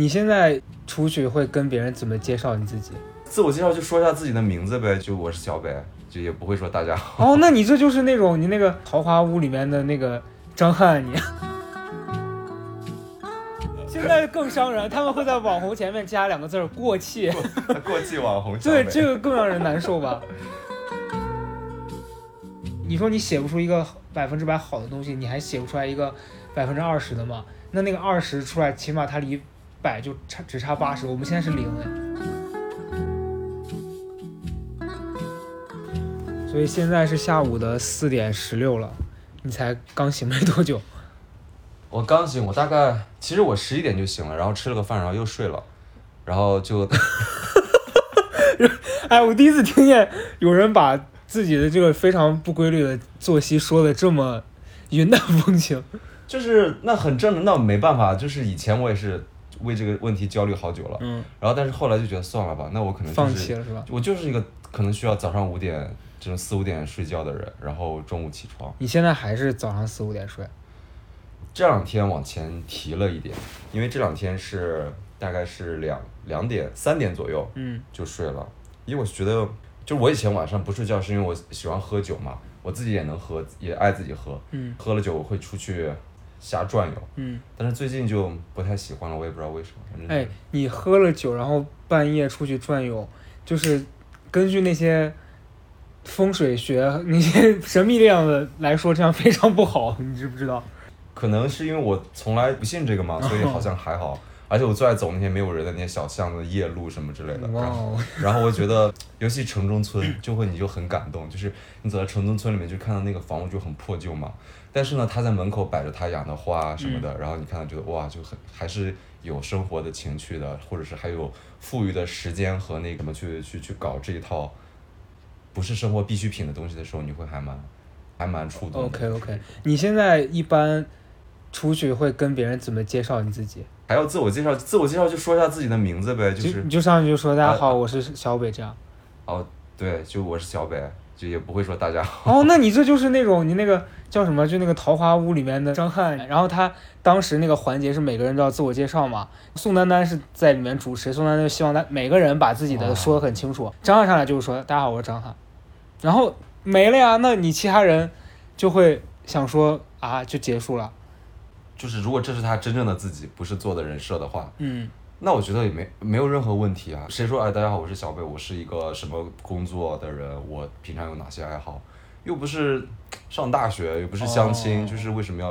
你现在出去会跟别人怎么介绍你自己？自我介绍就说一下自己的名字呗，就我是小北，就也不会说大家好。哦，那你这就是那种你那个桃花坞里面的那个张翰，你。现在更伤人，他们会在网红前面加两个字儿“过气 过气网红”，对，这个更让人难受吧？你说你写不出一个百分之百好的东西，你还写不出来一个百分之二十的吗？那那个二十出来，起码它离百就差只差八十，我们现在是零哎。所以现在是下午的四点十六了，你才刚醒没多久。我刚醒，我大概其实我十一点就醒了，然后吃了个饭，然后又睡了，然后就，哎，我第一次听见有人把自己的这个非常不规律的作息说的这么云淡风轻，就是那很正常，那没办法，就是以前我也是为这个问题焦虑好久了，嗯，然后但是后来就觉得算了吧，那我可能放弃了是吧？我就是一个可能需要早上五点这种四五点睡觉的人，然后中午起床。你现在还是早上四五点睡？这两天往前提了一点，因为这两天是大概是两两点三点左右，嗯，就睡了。因为我觉得，就我以前晚上不睡觉，是因为我喜欢喝酒嘛，我自己也能喝，也爱自己喝，嗯，喝了酒我会出去瞎转悠，嗯，但是最近就不太喜欢了，我也不知道为什么。哎，你喝了酒，然后半夜出去转悠，就是根据那些风水学那些神秘力量的来说，这样非常不好，你知不知道？可能是因为我从来不信这个嘛，所以好像还好。而且我最爱走那些没有人的那些小巷子、夜路什么之类的。然后，然后我觉得，尤其城中村，就会你就很感动，就是你走在城中村里面，就看到那个房屋就很破旧嘛。但是呢，他在门口摆着他养的花什么的，然后你看到觉得哇，就很还是有生活的情趣的，或者是还有富裕的时间和那什么去去去搞这一套，不是生活必需品的东西的时候，你会还蛮还蛮触动。OK OK，你现在一般。出去会跟别人怎么介绍你自己？还要自我介绍，自我介绍就说一下自己的名字呗，就是你就上去就说大家好，我是小北这样。哦，对，就我是小北，就也不会说大家好。哦，那你这就是那种你那个叫什么？就那个桃花坞里面的张翰，然后他当时那个环节是每个人都要自我介绍嘛。宋丹丹是在里面主持，宋丹丹希望他每个人把自己的说的很清楚。张翰上来就是说大家好，我是张翰，然后没了呀，那你其他人就会想说啊，就结束了。就是如果这是他真正的自己，不是做的人设的话，嗯，那我觉得也没没有任何问题啊。谁说哎，大家好，我是小北，我是一个什么工作的人，我平常有哪些爱好？又不是上大学，又不是相亲，就是为什么要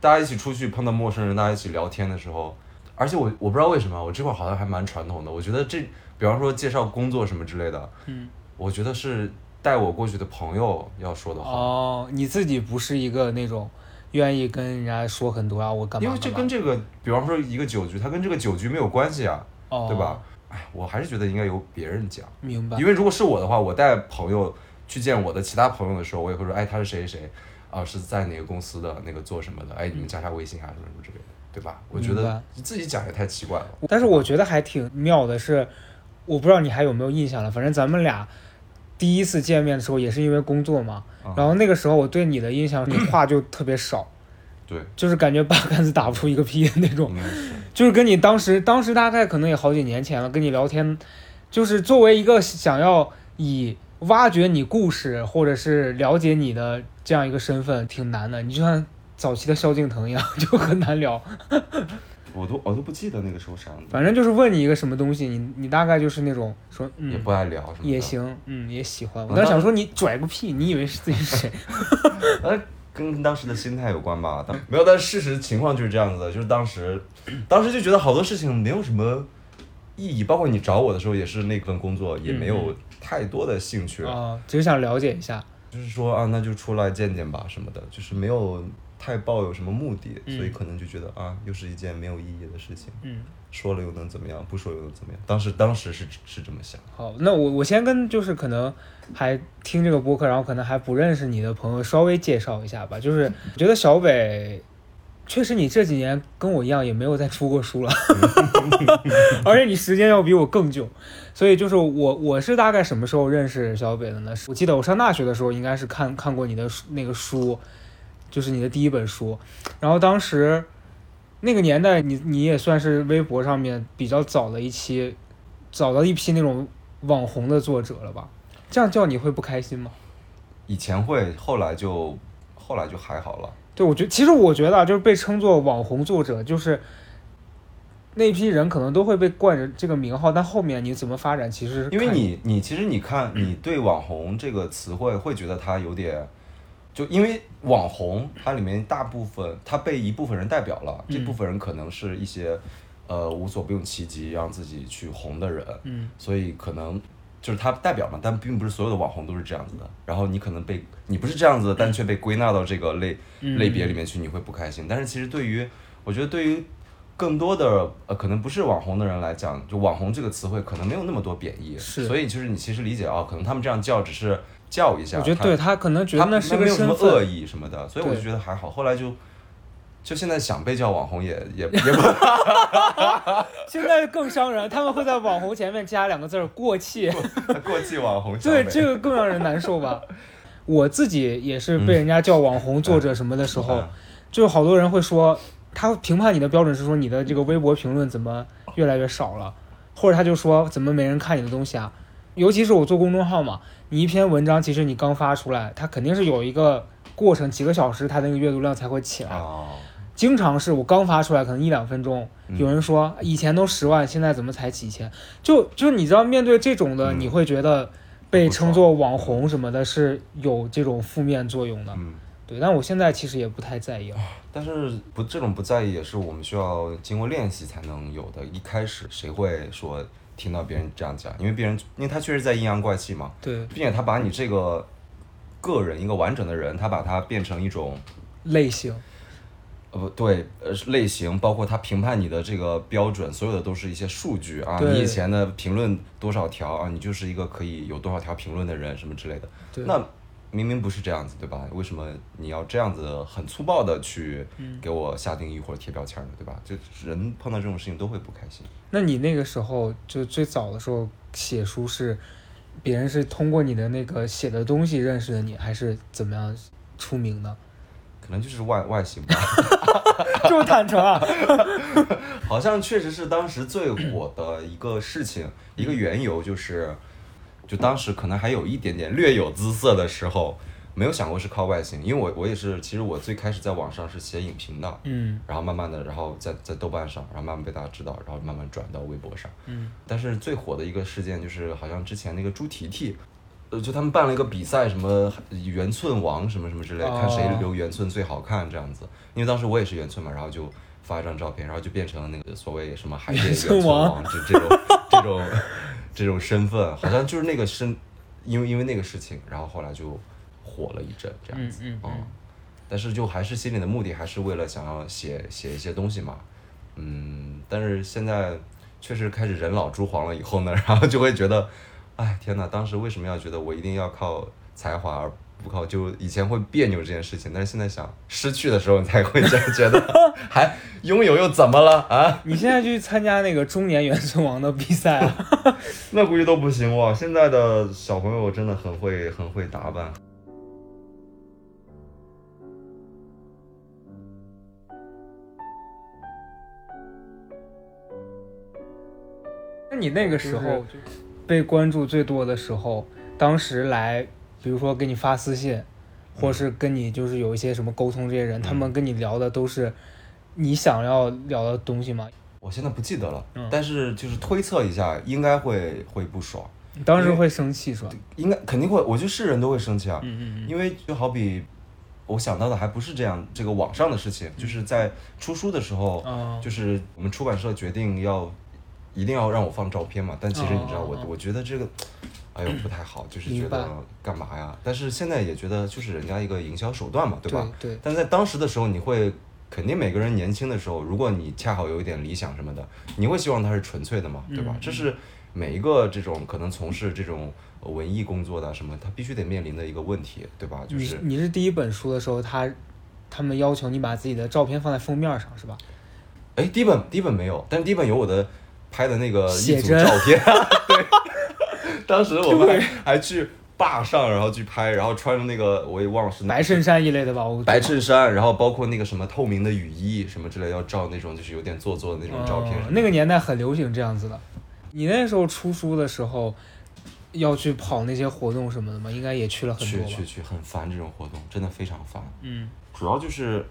大家一起出去碰到陌生人，大家一起聊天的时候？而且我我不知道为什么，我这块好像还蛮传统的。我觉得这，比方说介绍工作什么之类的，嗯，我觉得是带我过去的朋友要说的话。哦，你自己不是一个那种。愿意跟人家说很多啊，我干嘛？因为这跟这个，比方说一个酒局，它跟这个酒局没有关系啊，对吧？哎，我还是觉得应该由别人讲。明白。因为如果是我的话，我带朋友去见我的其他朋友的时候，我也会说，哎，他是谁谁谁，啊，是在哪个公司的，那个做什么的？哎，你们加下微信啊，什么什么之类的，对吧？我觉得你自己讲也太奇怪了。但是我觉得还挺妙的是，我不知道你还有没有印象了，反正咱们俩第一次见面的时候也是因为工作嘛，然后那个时候我对你的印象，你 话就特别少。对，就是感觉八竿子打不出一个屁的那种，就是跟你当时，当时大概可能也好几年前了，跟你聊天，就是作为一个想要以挖掘你故事或者是了解你的这样一个身份，挺难的。你就像早期的萧敬腾一样，就很难聊。我都我都不记得那个时候啥样反正就是问你一个什么东西，你你大概就是那种说，也不爱聊什么，也行，嗯，也喜欢。我当时想说你拽个屁，你以为是自己是谁？跟当时的心态有关吧，没有，但事实情况就是这样子的，就是当时，当时就觉得好多事情没有什么意义，包括你找我的时候也是那份工作也没有太多的兴趣啊，只是想了解一下，就是说啊，那就出来见见吧什么的，就是没有太抱有什么目的，所以可能就觉得啊，又是一件没有意义的事情，嗯。说了又能怎么样？不说又能怎么样？当时当时是是这么想。好，那我我先跟就是可能还听这个播客，然后可能还不认识你的朋友稍微介绍一下吧。就是觉得小北，确实你这几年跟我一样也没有再出过书了，而且你时间要比我更久。所以就是我我是大概什么时候认识小北的呢？我记得我上大学的时候应该是看看过你的那个书，就是你的第一本书，然后当时。那个年代，你你也算是微博上面比较早的一期，早到一批那种网红的作者了吧？这样叫你会不开心吗？以前会，后来就后来就还好了。对，我觉得其实我觉得啊，就是被称作网红作者，就是那批人可能都会被冠着这个名号，但后面你怎么发展，其实因为你你其实你看你对网红这个词汇会觉得它有点。就因为网红，它里面大部分它被一部分人代表了，这部分人可能是一些，呃，无所不用其极让自己去红的人，嗯，所以可能就是他代表嘛，但并不是所有的网红都是这样子的。然后你可能被你不是这样子，但却被归纳到这个类类别里面去，你会不开心。但是其实对于我觉得对于更多的呃可能不是网红的人来讲，就网红这个词汇可能没有那么多贬义，是，所以就是你其实理解啊，可能他们这样叫只是。叫一下，我觉得对他可能觉得那是没有什么恶意什么的，所以我就觉得还好。后来就就现在想被叫网红也也也不，现在更伤人，他们会在网红前面加两个字儿“过气”，过气网红。对，这个更让人难受吧？我自己也是被人家叫网红作者什么的时候，就好多人会说，他评判你的标准是说你的这个微博评论怎么越来越少了，或者他就说怎么没人看你的东西啊？尤其是我做公众号嘛。你一篇文章，其实你刚发出来，它肯定是有一个过程，几个小时，它那个阅读量才会起来。经常是我刚发出来，可能一两分钟，有人说以前都十万，现在怎么才几千？就就你知道，面对这种的，你会觉得被称作网红什么的，是有这种负面作用的。嗯，对。但我现在其实也不太在意了。但是不，这种不在意也是我们需要经过练习才能有的。一开始谁会说？听到别人这样讲，因为别人，因为他确实在阴阳怪气嘛，对，并且他把你这个个人一个完整的人，他把它变成一种类型，呃不对，呃类型，包括他评判你的这个标准，所有的都是一些数据啊，你以前的评论多少条啊，你就是一个可以有多少条评论的人，什么之类的，那。明明不是这样子，对吧？为什么你要这样子很粗暴的去给我下定义或者贴标签呢？对吧？就人碰到这种事情都会不开心。那你那个时候就最早的时候写书是，别人是通过你的那个写的东西认识的你，还是怎么样出名的？可能就是外外形吧。这么坦诚啊？好像确实是当时最火的一个事情，一个缘由就是。就当时可能还有一点点略有姿色的时候，没有想过是靠外形，因为我我也是，其实我最开始在网上是写影评的，嗯，然后慢慢的，然后在在豆瓣上，然后慢慢被大家知道，然后慢慢转到微博上，嗯，但是最火的一个事件就是好像之前那个猪蹄蹄，呃，就他们办了一个比赛，什么圆寸王什么什么之类，看谁留圆寸最好看这样子，因为当时我也是圆寸嘛，然后就发一张照片，然后就变成了那个所谓什么海淀圆寸王，就这种这种。这种身份好像就是那个身，因为因为那个事情，然后后来就火了一阵这样子嗯但是就还是心里的目的还是为了想要写写一些东西嘛，嗯，但是现在确实开始人老珠黄了以后呢，然后就会觉得，哎天哪，当时为什么要觉得我一定要靠才华而？不靠，就以前会别扭这件事情，但是现在想失去的时候，你才会这样觉得，还拥有又怎么了啊？你现在去参加那个中年元寸王的比赛啊？那估计都不行哇！现在的小朋友真的很会，很会打扮。那你那个时候被关注最多的时候，当时来。比如说给你发私信，或是跟你就是有一些什么沟通，这些人他们跟你聊的都是你想要聊的东西吗？我现在不记得了，但是就是推测一下，应该会会不爽。当时会生气是吧？应该肯定会，我觉得是人都会生气啊。嗯嗯嗯。因为就好比我想到的还不是这样，这个网上的事情，就是在出书的时候，就是我们出版社决定要一定要让我放照片嘛，但其实你知道我我觉得这个。哎呦，不太好，就是觉得干嘛呀？但是现在也觉得就是人家一个营销手段嘛，对吧？对。但在当时的时候，你会肯定每个人年轻的时候，如果你恰好有一点理想什么的，你会希望它是纯粹的嘛，对吧？这是每一个这种可能从事这种文艺工作的什么，他必须得面临的一个问题，对吧？就是你是第一本书的时候，他他们要求你把自己的照片放在封面上，是吧？哎，第一本第一本没有，但是第一本有我的拍的那个一组照片，对。当时我们还 去坝上，然后去拍，然后穿着那个我也忘了是白衬衫一类的吧，我白衬衫，然后包括那个什么透明的雨衣什么之类，要照那种就是有点做作的那种照片。那个年代很流行这样子的。你那时候出书的时候，要去跑那些活动什么的吗？应该也去了很多。去去去，很烦这种活动，真的非常烦。嗯。主要就是，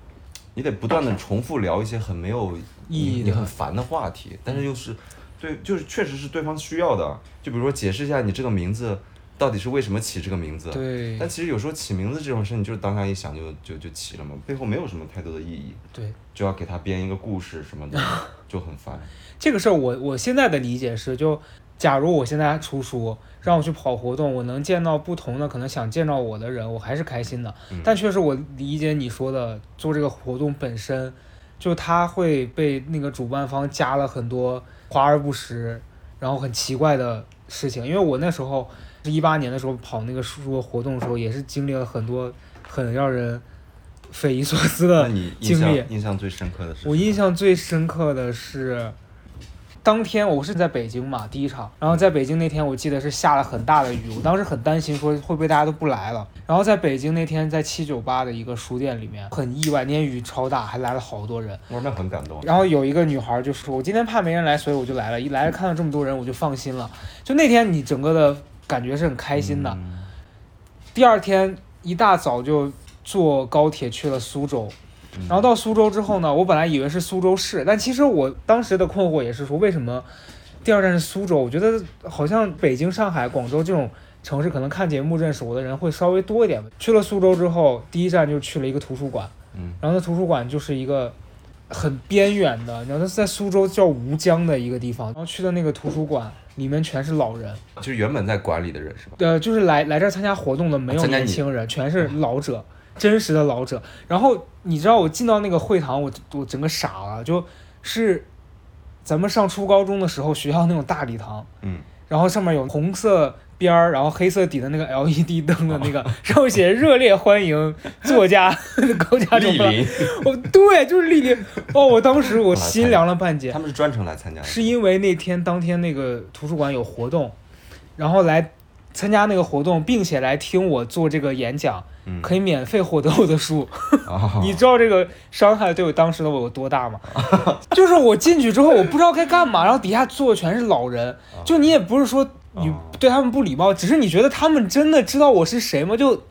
你得不断的重复聊一些很没有意义、你很烦的话题，但是又是，对，就是确实是对方需要的。就比如说解释一下你这个名字到底是为什么起这个名字。对。但其实有时候起名字这种事，你就是当下一想就就就起了嘛，背后没有什么太多的意义。对。就要给他编一个故事什么的，就很烦。这个事儿，我我现在的理解是，就假如我现在出书。让我去跑活动，我能见到不同的可能想见到我的人，我还是开心的。但确实，我理解你说的，做这个活动本身，就他会被那个主办方加了很多华而不实，然后很奇怪的事情。因为我那时候是一八年的时候跑那个书活动的时候，也是经历了很多很让人匪夷所思的经历。印象最深刻的是？我印象最深刻的是。当天我是在北京嘛，第一场，然后在北京那天我记得是下了很大的雨，我当时很担心说会不会大家都不来了。然后在北京那天在七九八的一个书店里面，很意外，那天雨超大，还来了好多人，我，那很感动。然后有一个女孩就说：“我今天怕没人来，所以我就来了。一来了看到这么多人，我就放心了。就那天你整个的感觉是很开心的。第二天一大早就坐高铁去了苏州。”然后到苏州之后呢，我本来以为是苏州市，但其实我当时的困惑也是说，为什么第二站是苏州？我觉得好像北京、上海、广州这种城市，可能看节目认识我的人会稍微多一点。去了苏州之后，第一站就去了一个图书馆，嗯，然后那图书馆就是一个很边远的，然后它是在苏州叫吴江的一个地方。然后去的那个图书馆里面全是老人，就是原本在馆里的人是吧？呃，就是来来这儿参加活动的，没有年轻人，全是老者。真实的老者，然后你知道我进到那个会堂，我我整个傻了，就是咱们上初高中的时候学校那种大礼堂，嗯，然后上面有红色边儿，然后黑色底的那个 LED 灯的那个，上面写着热烈欢迎作家 高家中，哦，对，就是莅临，哦，我当时我心凉了半截。他们是专程来参加的，是因为那天当天那个图书馆有活动，然后来参加那个活动，并且来听我做这个演讲。可以免费获得我的书，你知道这个伤害对我当时的我有多大吗？就是我进去之后，我不知道该干嘛，然后底下坐的全是老人，就你也不是说你对他们不礼貌，只是你觉得他们真的知道我是谁吗？就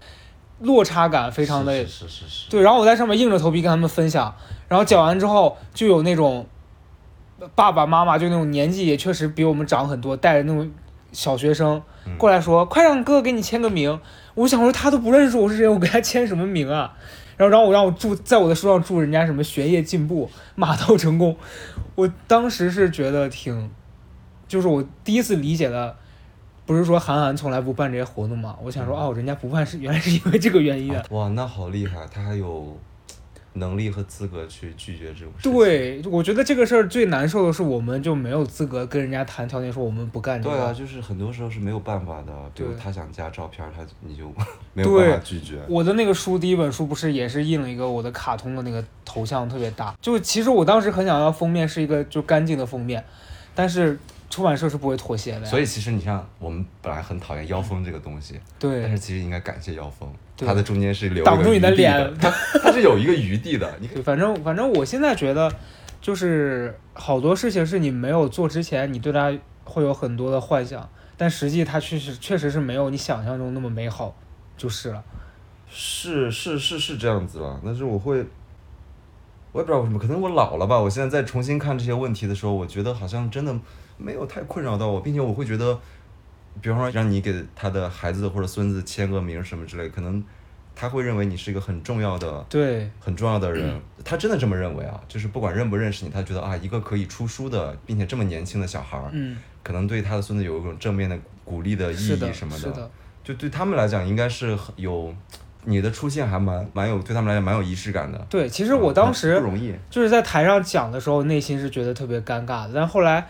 落差感非常的，是是是，对，然后我在上面硬着头皮跟他们分享，然后讲完之后就有那种爸爸妈妈，就那种年纪也确实比我们长很多，带着那种小学生过来说，快让哥哥给你签个名。我想说他都不认识我是谁，我给他签什么名啊？然后，然后我让我祝在我的书上祝人家什么学业进步、马到成功。我当时是觉得挺，就是我第一次理解了，不是说韩寒从来不办这些活动吗？我想说哦，人家不办是原来是因为这个原因啊！哇，那好厉害，他还有。能力和资格去拒绝这种事。对，我觉得这个事儿最难受的是，我们就没有资格跟人家谈条件，说我们不干这个。对啊，就是很多时候是没有办法的。比如他想加照片，他你就没有办法拒绝。我的那个书，第一本书不是也是印了一个我的卡通的那个头像，特别大。就其实我当时很想要封面是一个就干净的封面，但是。出版社是不会妥协的，所以其实你像我们本来很讨厌妖风这个东西，对，但是其实应该感谢妖风，它的中间是留挡住你的脸，它它是有一个余地的。你反正反正我现在觉得，就是好多事情是你没有做之前，你对它会有很多的幻想，但实际它确实确实是没有你想象中那么美好，就是了。是是是是这样子了，但是我会，我也不知道为什么，可能我老了吧。我现在再重新看这些问题的时候，我觉得好像真的。没有太困扰到我，并且我会觉得，比方说让你给他的孩子或者孙子签个名什么之类，可能他会认为你是一个很重要的，对，很重要的人。他真的这么认为啊？就是不管认不认识你，他觉得啊，一个可以出书的，并且这么年轻的小孩儿，嗯，可能对他的孙子有一种正面的鼓励的意义什么的。就对他们来讲，应该是有你的出现还蛮蛮有对他们来讲蛮有仪式感的。对，其实我当时不容易，就是在台上讲的时候，内心是觉得特别尴尬的，但后来。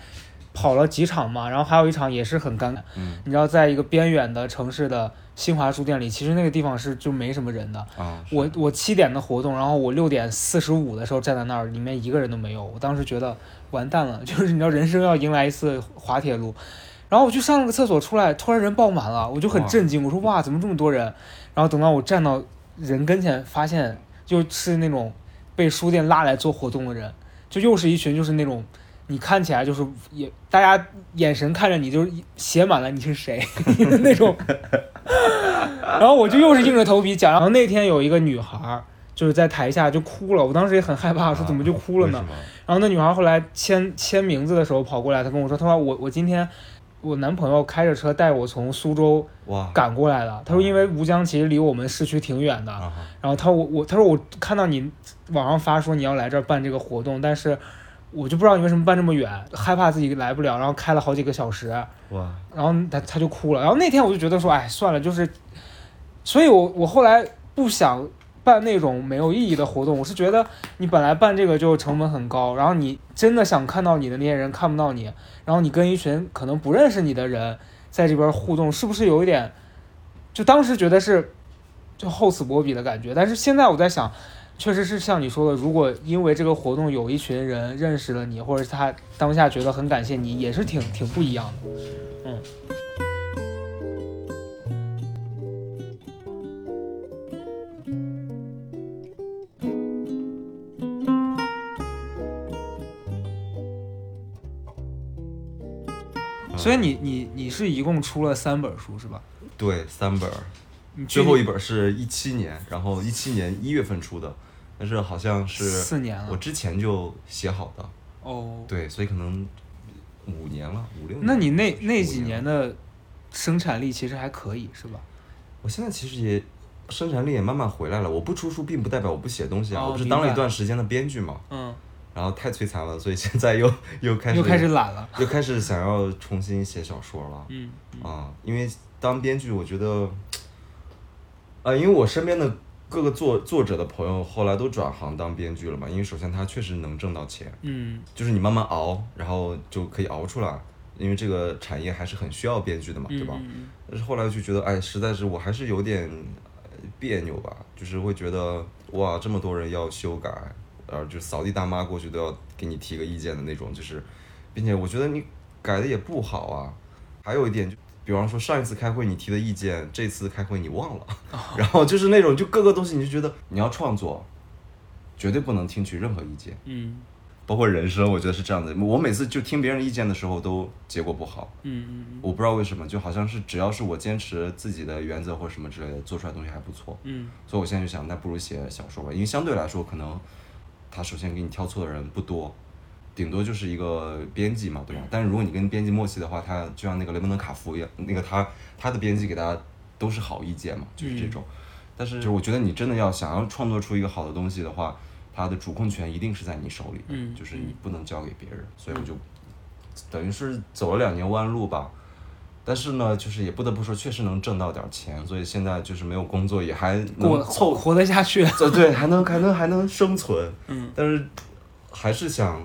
跑了几场嘛，然后还有一场也是很尴尬。嗯，你知道，在一个边远的城市的新华书店里，其实那个地方是就没什么人的。啊，我我七点的活动，然后我六点四十五的时候站在那儿，里面一个人都没有。我当时觉得完蛋了，就是你知道，人生要迎来一次滑铁卢。然后我去上了个厕所出来，突然人爆满了，我就很震惊，我说哇，怎么这么多人？然后等到我站到人跟前，发现就是那种被书店拉来做活动的人，就又是一群就是那种。你看起来就是也，大家眼神看着你，就是写满了你是谁 那种。然后我就又是硬着头皮讲。然后那天有一个女孩就是在台下就哭了，我当时也很害怕，说怎么就哭了呢？然后那女孩后来签签名字的时候跑过来，她跟我说，她说我我今天我男朋友开着车带我从苏州赶过来的。她说因为吴江其实离我们市区挺远的。然后她我我她说我看到你网上发说你要来这儿办这个活动，但是。我就不知道你为什么搬这么远，害怕自己来不了，然后开了好几个小时，哇！然后他他就哭了，然后那天我就觉得说，哎，算了，就是，所以我我后来不想办那种没有意义的活动，我是觉得你本来办这个就成本很高，然后你真的想看到你的那些人看不到你，然后你跟一群可能不认识你的人在这边互动，是不是有一点？就当时觉得是就厚此薄彼的感觉，但是现在我在想。确实是像你说的，如果因为这个活动有一群人认识了你，或者是他当下觉得很感谢你，也是挺挺不一样的。嗯。所以你你你是一共出了三本书是吧？对，三本。最后一本是一七年，然后一七年一月份出的。但是好像是四年了，我之前就写好的哦，对，所以可能五年了，五六年。那你那那几年的生产力其实还可以，是吧？我现在其实也生产力也慢慢回来了。我不出书，并不代表我不写东西啊。我不是当了一段时间的编剧嘛，嗯，然后太摧残了，所以现在又又开始又开始懒了，又开始想要重新写小说了。嗯啊，因为当编剧，我觉得啊，因为我身边的。各个作作者的朋友后来都转行当编剧了嘛？因为首先他确实能挣到钱，嗯，就是你慢慢熬，然后就可以熬出来。因为这个产业还是很需要编剧的嘛，对吧？但是后来就觉得，哎，实在是我还是有点别扭吧，就是会觉得哇，这么多人要修改，然后就扫地大妈过去都要给你提个意见的那种，就是，并且我觉得你改的也不好啊。还有一点就。比方说上一次开会你提的意见，这次开会你忘了，然后就是那种就各个东西你就觉得你要创作，绝对不能听取任何意见，嗯，包括人生，我觉得是这样的。我每次就听别人意见的时候都结果不好，嗯嗯，我不知道为什么，就好像是只要是我坚持自己的原则或者什么之类的，做出来东西还不错，嗯，所以我现在就想，那不如写小说吧，因为相对来说可能他首先给你挑错的人不多。顶多就是一个编辑嘛，对吧？但是如果你跟编辑默契的话，他就像那个雷蒙德·卡夫一样，那个他他的编辑给大家都是好意见嘛，就是这种。但是就是我觉得你真的要想要创作出一个好的东西的话，它的主控权一定是在你手里，嗯，就是你不能交给别人。所以我就等于是走了两年弯路吧。但是呢，就是也不得不说，确实能挣到点钱。所以现在就是没有工作也还过凑活得下去，对对，还能还能还能生存。嗯，但是还是想。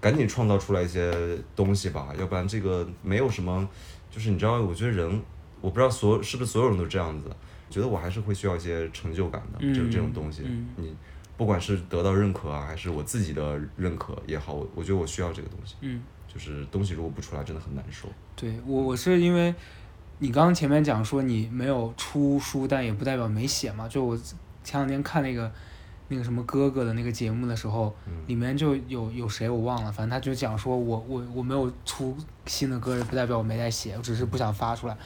赶紧创造出来一些东西吧，要不然这个没有什么，就是你知道，我觉得人，我不知道所是不是所有人都这样子，觉得我还是会需要一些成就感的，就是这种东西。你不管是得到认可啊，还是我自己的认可也好，我我觉得我需要这个东西。嗯，就是东西如果不出来，真的很难受。对我，我是因为你刚刚前面讲说你没有出书，但也不代表没写嘛。就我前两天看那个。那个什么哥哥的那个节目的时候，里面就有有谁我忘了，反正他就讲说我我我没有出新的歌，也不代表我没在写，我只是不想发出来。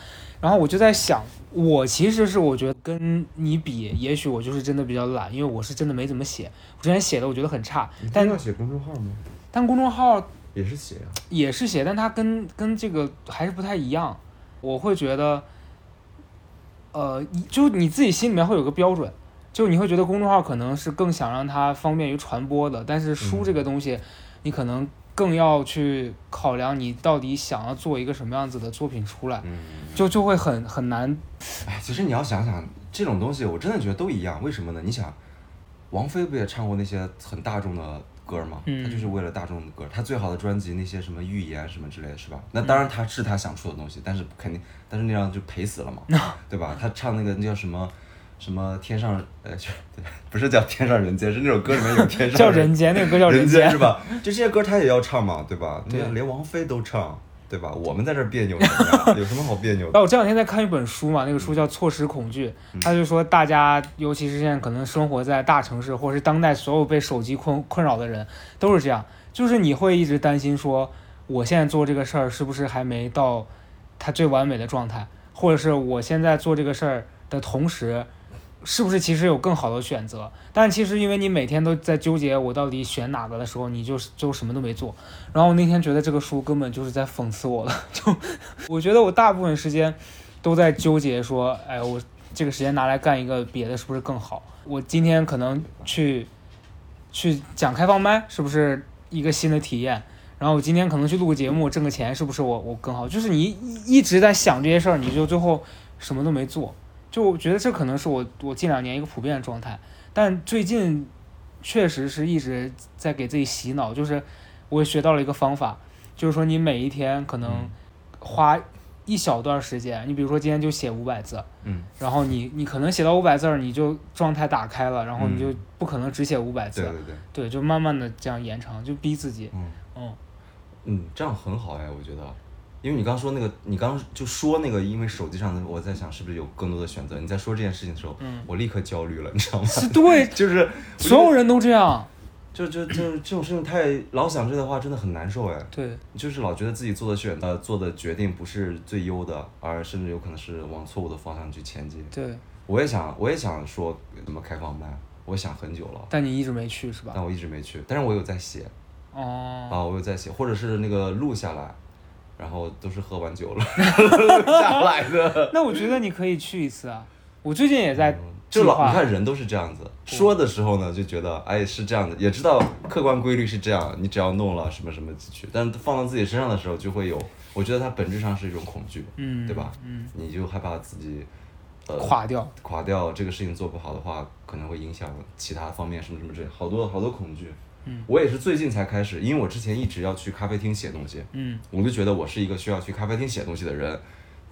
然后我就在想，我其实是我觉得跟你比，也许我就是真的比较懒，因为我是真的没怎么写。我之前写的我觉得很差。但要写公众号吗？但公众号也是写啊。也是写，但它跟跟这个还是不太一样。我会觉得，呃，就你自己心里面会有个标准。就你会觉得公众号可能是更想让它方便于传播的，但是书这个东西，你可能更要去考量你到底想要做一个什么样子的作品出来，就就会很很难。哎，其实你要想想这种东西，我真的觉得都一样。为什么呢？你想，王菲不也唱过那些很大众的歌吗？她就是为了大众的歌。她最好的专辑那些什么预言什么之类的是吧？那当然她是她想出的东西，但是肯定，但是那样就赔死了嘛，对吧？她唱那个那叫什么？什么天上呃，对，不是叫天上人间，是那首歌里面有天上叫人间，那个歌叫人间是吧？就 这些歌他也要唱嘛，对吧？对，连王菲都唱，对吧？我们在这儿别扭什么呀？有什么好别扭的？那我这两天在看一本书嘛，那个书叫《错失恐惧》，他就说大家，尤其是现在可能生活在大城市，或者是当代所有被手机困困扰的人，都是这样，就是你会一直担心说，我现在做这个事儿是不是还没到它最完美的状态，或者是我现在做这个事儿的同时。是不是其实有更好的选择？但其实因为你每天都在纠结我到底选哪个的时候，你就就什么都没做。然后我那天觉得这个书根本就是在讽刺我了。就我觉得我大部分时间都在纠结说，哎，我这个时间拿来干一个别的是不是更好？我今天可能去去讲开放麦，是不是一个新的体验？然后我今天可能去录个节目挣个钱，是不是我我更好？就是你一直在想这些事儿，你就最后什么都没做。就我觉得这可能是我我近两年一个普遍的状态，但最近确实是一直在给自己洗脑，就是我学到了一个方法，就是说你每一天可能花一小段时间，你比如说今天就写五百字，嗯，然后你你可能写到五百字儿，你就状态打开了，然后你就不可能只写五百字，对对。对，对，就慢慢的这样延长，就逼自己，嗯。嗯。嗯，这样很好哎，我觉得。因为你刚说那个，你刚就说那个，因为手机上的，我在想是不是有更多的选择。你在说这件事情的时候，我立刻焦虑了，你知道吗？是对，就是所有人都这样，就就就这种事情太老想这的话，真的很难受哎。对，就是老觉得自己做的选呃做的决定不是最优的，而甚至有可能是往错误的方向去前进。对，我也想我也想说怎么开放麦，我想很久了，但你一直没去是吧？但我一直没去，但是我有在写。哦。啊，我有在写，或者是那个录下来。然后都是喝完酒了下来的。那我觉得你可以去一次啊！我最近也在就老你看人都是这样子，说的时候呢就觉得哎是这样的，也知道客观规律是这样，你只要弄了什么什么进去，但放到自己身上的时候就会有，我觉得它本质上是一种恐惧，嗯，对吧？嗯，你就害怕自己呃垮掉，垮掉这个事情做不好的话，可能会影响其他方面什么什么之类好多好多恐惧。嗯，我也是最近才开始，因为我之前一直要去咖啡厅写东西，嗯，我就觉得我是一个需要去咖啡厅写东西的人，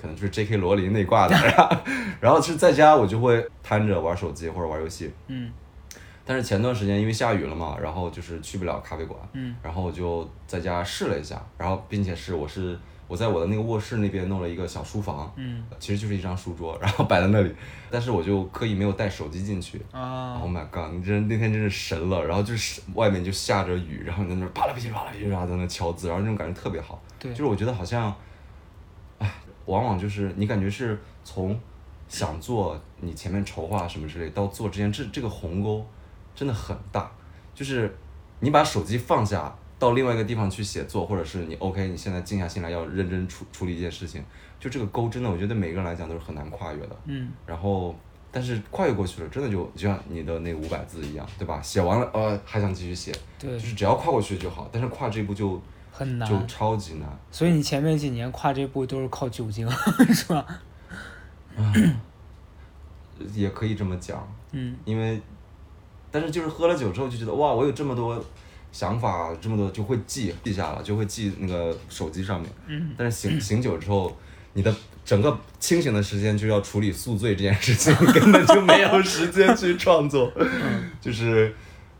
可能就是 J.K. 罗琳那挂的，然后是在家我就会瘫着玩手机或者玩游戏，嗯，但是前段时间因为下雨了嘛，然后就是去不了咖啡馆，嗯，然后我就在家试了一下，然后并且是我是。我在我的那个卧室那边弄了一个小书房，嗯，其实就是一张书桌，然后摆在那里，但是我就刻意没有带手机进去。啊！Oh my god！你真那天真是神了，然后就是外面就下着雨，然后你在那啪啦噼里啪啦噼里啪啦在那敲字，然后那种感觉特别好。对，就是我觉得好像，哎，往往就是你感觉是从想做你前面筹划什么之类，到做之间这这个鸿沟真的很大，就是你把手机放下。到另外一个地方去写作，或者是你 OK，你现在静下心来要认真处处理一件事情，就这个沟真的，我觉得每个人来讲都是很难跨越的。嗯。然后，但是跨越过去了，真的就就像你的那五百字一样，对吧？写完了，呃，还想继续写。对。就是只要跨过去就好，但是跨这一步就很难，就超级难。所以你前面几年跨这步都是靠酒精，是吧？啊，也可以这么讲。嗯。因为，但是就是喝了酒之后就觉得哇，我有这么多。想法这么多就会记记下了，就会记那个手机上面。嗯。但是醒醒酒之后，你的整个清醒的时间就要处理宿醉这件事情，根本就没有时间去创作。就是，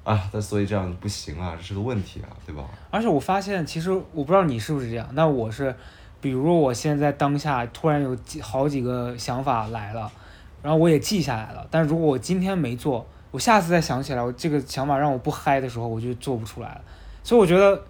啊，那所以这样不行啊，这是个问题啊，对吧？而且我发现，其实我不知道你是不是这样，那我是，比如我现在当下突然有几好几个想法来了，然后我也记下来了，但如果我今天没做。我下次再想起来，我这个想法让我不嗨的时候，我就做不出来了。所以我觉得，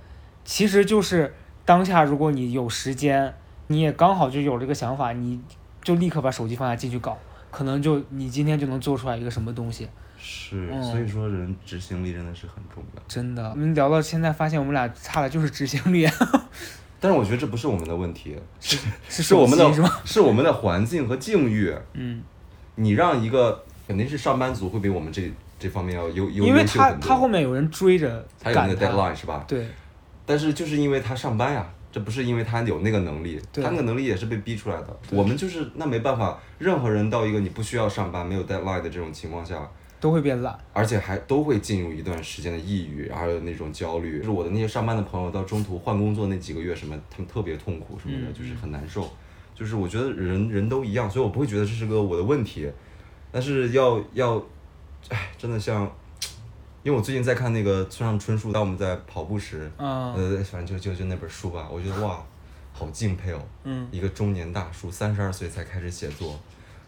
其实就是当下，如果你有时间，你也刚好就有这个想法，你就立刻把手机放下进去搞，可能就你今天就能做出来一个什么东西。是，所以说人执行力真的是很重要。真的，我们聊到现在，发现我们俩差的就是执行力。但是我觉得这不是我们的问题，是是我们的，是我们的环境和境遇。嗯，你让一个。肯定是上班族会比我们这这方面要优优因为他他后面有人追着，他有那个 deadline 是吧？对。但是就是因为他上班呀，这不是因为他有那个能力，他那个能力也是被逼出来的。我们就是那没办法，任何人到一个你不需要上班、没有 deadline 的这种情况下，都会变懒，而且还都会进入一段时间的抑郁，还有那种焦虑。就是我的那些上班的朋友，到中途换工作那几个月，什么他们特别痛苦什么的，就是很难受。就是我觉得人人都一样，所以我不会觉得这是个我的问题。但是要要，哎，真的像，因为我最近在看那个村上春树，当我们在跑步时，呃，反正就就就那本书吧，我觉得哇，好敬佩哦。嗯，一个中年大叔，三十二岁才开始写作，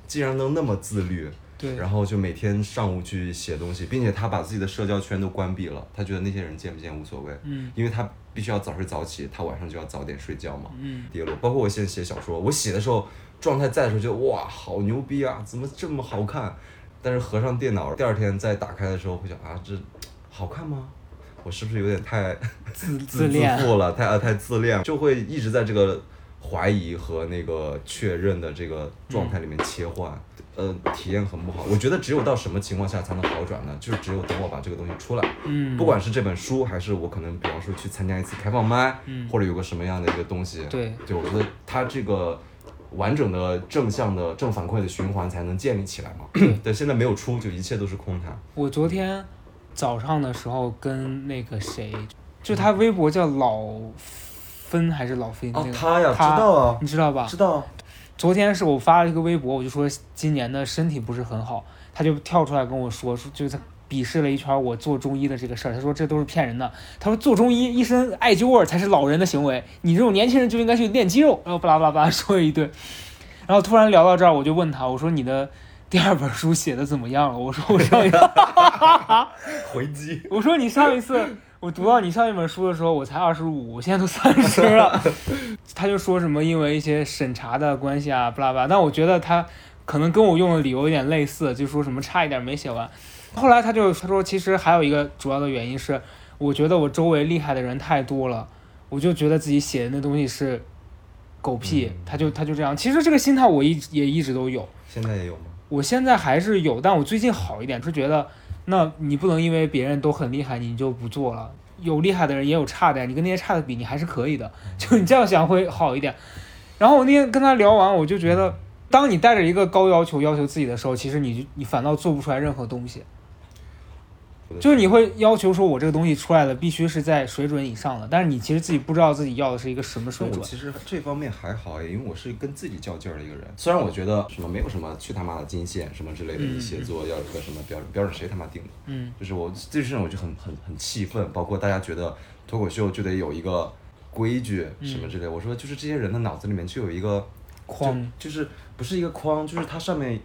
竟然能那么自律。对，然后就每天上午去写东西，并且他把自己的社交圈都关闭了，他觉得那些人见不见无所谓。嗯，因为他必须要早睡早起，他晚上就要早点睡觉嘛。嗯，跌落，包括我现在写小说，我写的时候状态在的时候，觉得哇，好牛逼啊，怎么这么好看？但是合上电脑，第二天再打开的时候，会想啊，这好看吗？我是不是有点太 自自 自恋负了？太啊太自恋，就会一直在这个怀疑和那个确认的这个状态里面切换，呃，体验很不好。我觉得只有到什么情况下才能好转呢？就是只有等我把这个东西出来，嗯，不管是这本书，还是我可能比方说去参加一次开放麦，嗯或者有个什么样的一个东西，对，对我觉得它这个完整的正向的正反馈的循环才能建立起来嘛。但，现在没有出，就一切都是空谈。我昨天早上的时候跟那个谁，就他微博叫老芬还是老飞那个，他呀，他知道啊，你知道吧？知道。昨天是我发了一个微博，我就说今年的身体不是很好，他就跳出来跟我说，说就他鄙视了一圈我做中医的这个事儿，他说这都是骗人的，他说做中医一身艾灸味儿才是老人的行为，你这种年轻人就应该去练肌肉，然后巴拉巴拉巴拉说了一顿，然后突然聊到这儿，我就问他，我说你的第二本书写的怎么样了？我说我上一次，回击。我说你上一次我读到你上一本书的时候，我才二十五，我现在都三十了。他就说什么因为一些审查的关系啊，巴拉巴拉。但我觉得他可能跟我用的理由有点类似，就说什么差一点没写完。后来他就他说，其实还有一个主要的原因是，我觉得我周围厉害的人太多了，我就觉得自己写的那东西是狗屁。嗯他就他就这样。其实这个心态我一也一直都有。现在也有吗？我现在还是有，但我最近好一点，是觉得，那你不能因为别人都很厉害，你就不做了。有厉害的人，也有差的呀，你跟那些差的比，你还是可以的。就你这样想会好一点。然后我那天跟他聊完，我就觉得，当你带着一个高要求要求自己的时候，其实你就你反倒做不出来任何东西。就是你会要求说，我这个东西出来了必须是在水准以上的，但是你其实自己不知道自己要的是一个什么水准。我其实这方面还好诶，因为我是跟自己较劲儿的一个人。虽然我觉得什么没有什么去他妈的金线什么之类的，嗯你写作要有个什么标准，标准谁他妈定的？嗯就是我这事我就很很很气愤，包括大家觉得脱口秀就得有一个规矩什么之类，我说就是这些人的脑子里面就有一个框，就就是不是一个框，就是它上面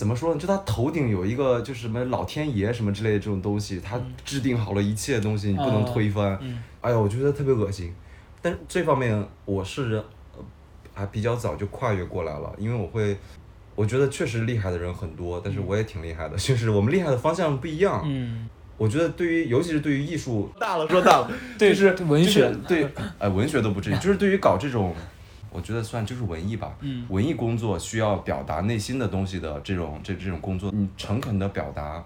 怎么说呢？就他头顶有一个就是什么老天爷什么之类的这种东西，他制定好了一切东西，你不能推翻。嗯哎呀，我觉得特别恶心。但这方面我是呃还比较早就跨越过来了，因为我会。我觉得确实厉害的人很多，但是我也挺厉害的，就是我们厉害的方向不一样。嗯，我觉得对于，尤其是对于艺术，大了说大了，对就是文学就是对，哎，文学都不至于，就是对于搞这种，我觉得算就是文艺吧，嗯文艺工作需要表达内心的东西的这种这这种工作，你诚恳的表达，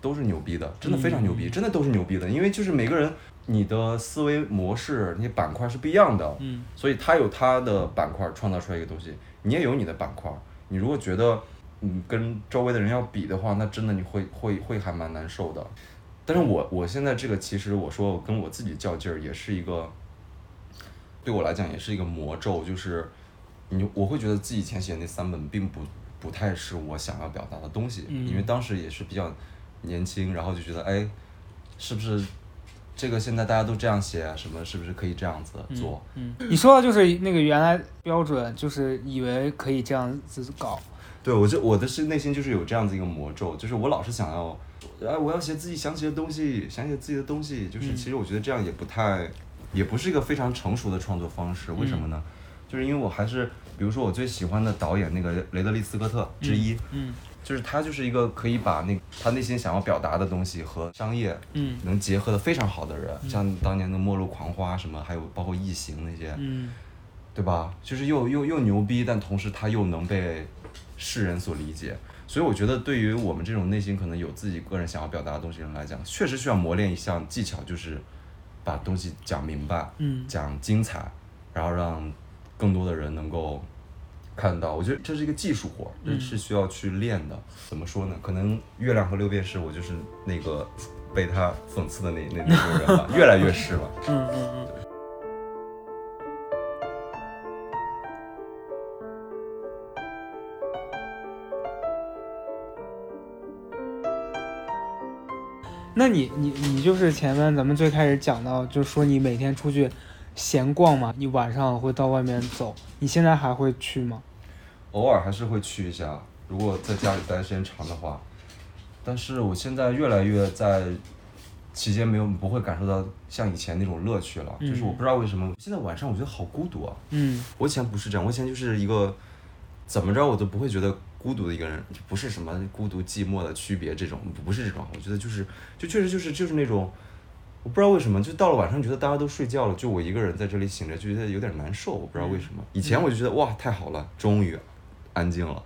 都是牛逼的，真的非常牛逼，真的都是牛逼的，因为就是每个人你的思维模式那些板块是不一样的，嗯所以他有他的板块创造出来一个东西，你也有你的板块。你如果觉得嗯跟周围的人要比的话，那真的你会会会还蛮难受的。但是我我现在这个其实我说我跟我自己较劲儿，也是一个对我来讲也是一个魔咒，就是你我会觉得自己以前写的那三本并不不太是我想要表达的东西，嗯因为当时也是比较年轻，然后就觉得哎，是不是这个现在大家都这样写啊？什么是不是可以这样子做？嗯，你说的就是那个原来标准，就是以为可以这样子搞。对我就我的是内心就是有这样子一个魔咒，就是我老是想要，哎，我要写自己想写的东西，想写自己的东西，就是嗯其实我觉得这样也不太，也不是一个非常成熟的创作方式。为什么呢？就是因为我还是，比如说我最喜欢的导演那个雷德利·斯科特之一，嗯就是他就是一个可以把那他内心想要表达的东西和商业嗯能结合的非常好的人，像当年的《末路狂花》什么，还有包括《异形》那些，嗯对吧？就是又又又牛逼，但同时他又能被世人所理解。所以我觉得，对于我们这种内心可能有自己个人想要表达的东西人来讲，确实需要磨练一项技巧，就是把东西讲明白，嗯讲精彩，然后让更多的人能够看到。我觉得这是一个技术活，是需要去练的。怎么说呢？可能月亮和六便士，我就是那个被他讽刺的那那那个人吧，越来越是了。嗯嗯嗯。那你你你就是前面咱们最开始讲到，就是说你每天出去闲逛嘛，你晚上会到外面走，你现在还会去吗？偶尔还是会去一下，如果在家里待时间长的话。但是我现在越来越在期间没有不会感受到像以前那种乐趣了，就是我不知道为什么现在晚上我觉得好孤独啊。嗯，我以前不是这样，我以前就是一个怎么着我都不会觉得孤独的一个人，不是什么孤独寂寞的区别这种，不是这种，我觉得就是就确实就是就是那种。我不知道为什么，就到了晚上，觉得大家都睡觉了，就我一个人在这里醒着，就觉得有点难受。我不知道为什么，以前我就觉得哇，太好了，终于安静了。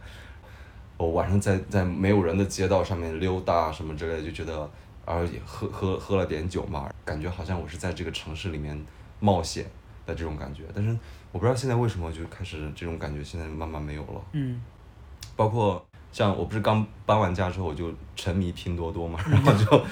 我晚上在在没有人的街道上面溜达什么之类的，就觉得，然后也喝喝喝了点酒嘛，感觉好像我是在这个城市里面冒险的这种感觉。但是我不知道现在为什么就开始这种感觉，现在慢慢没有了。嗯，包括。像我不是刚搬完家之后我就沉迷拼多多嘛，然后 就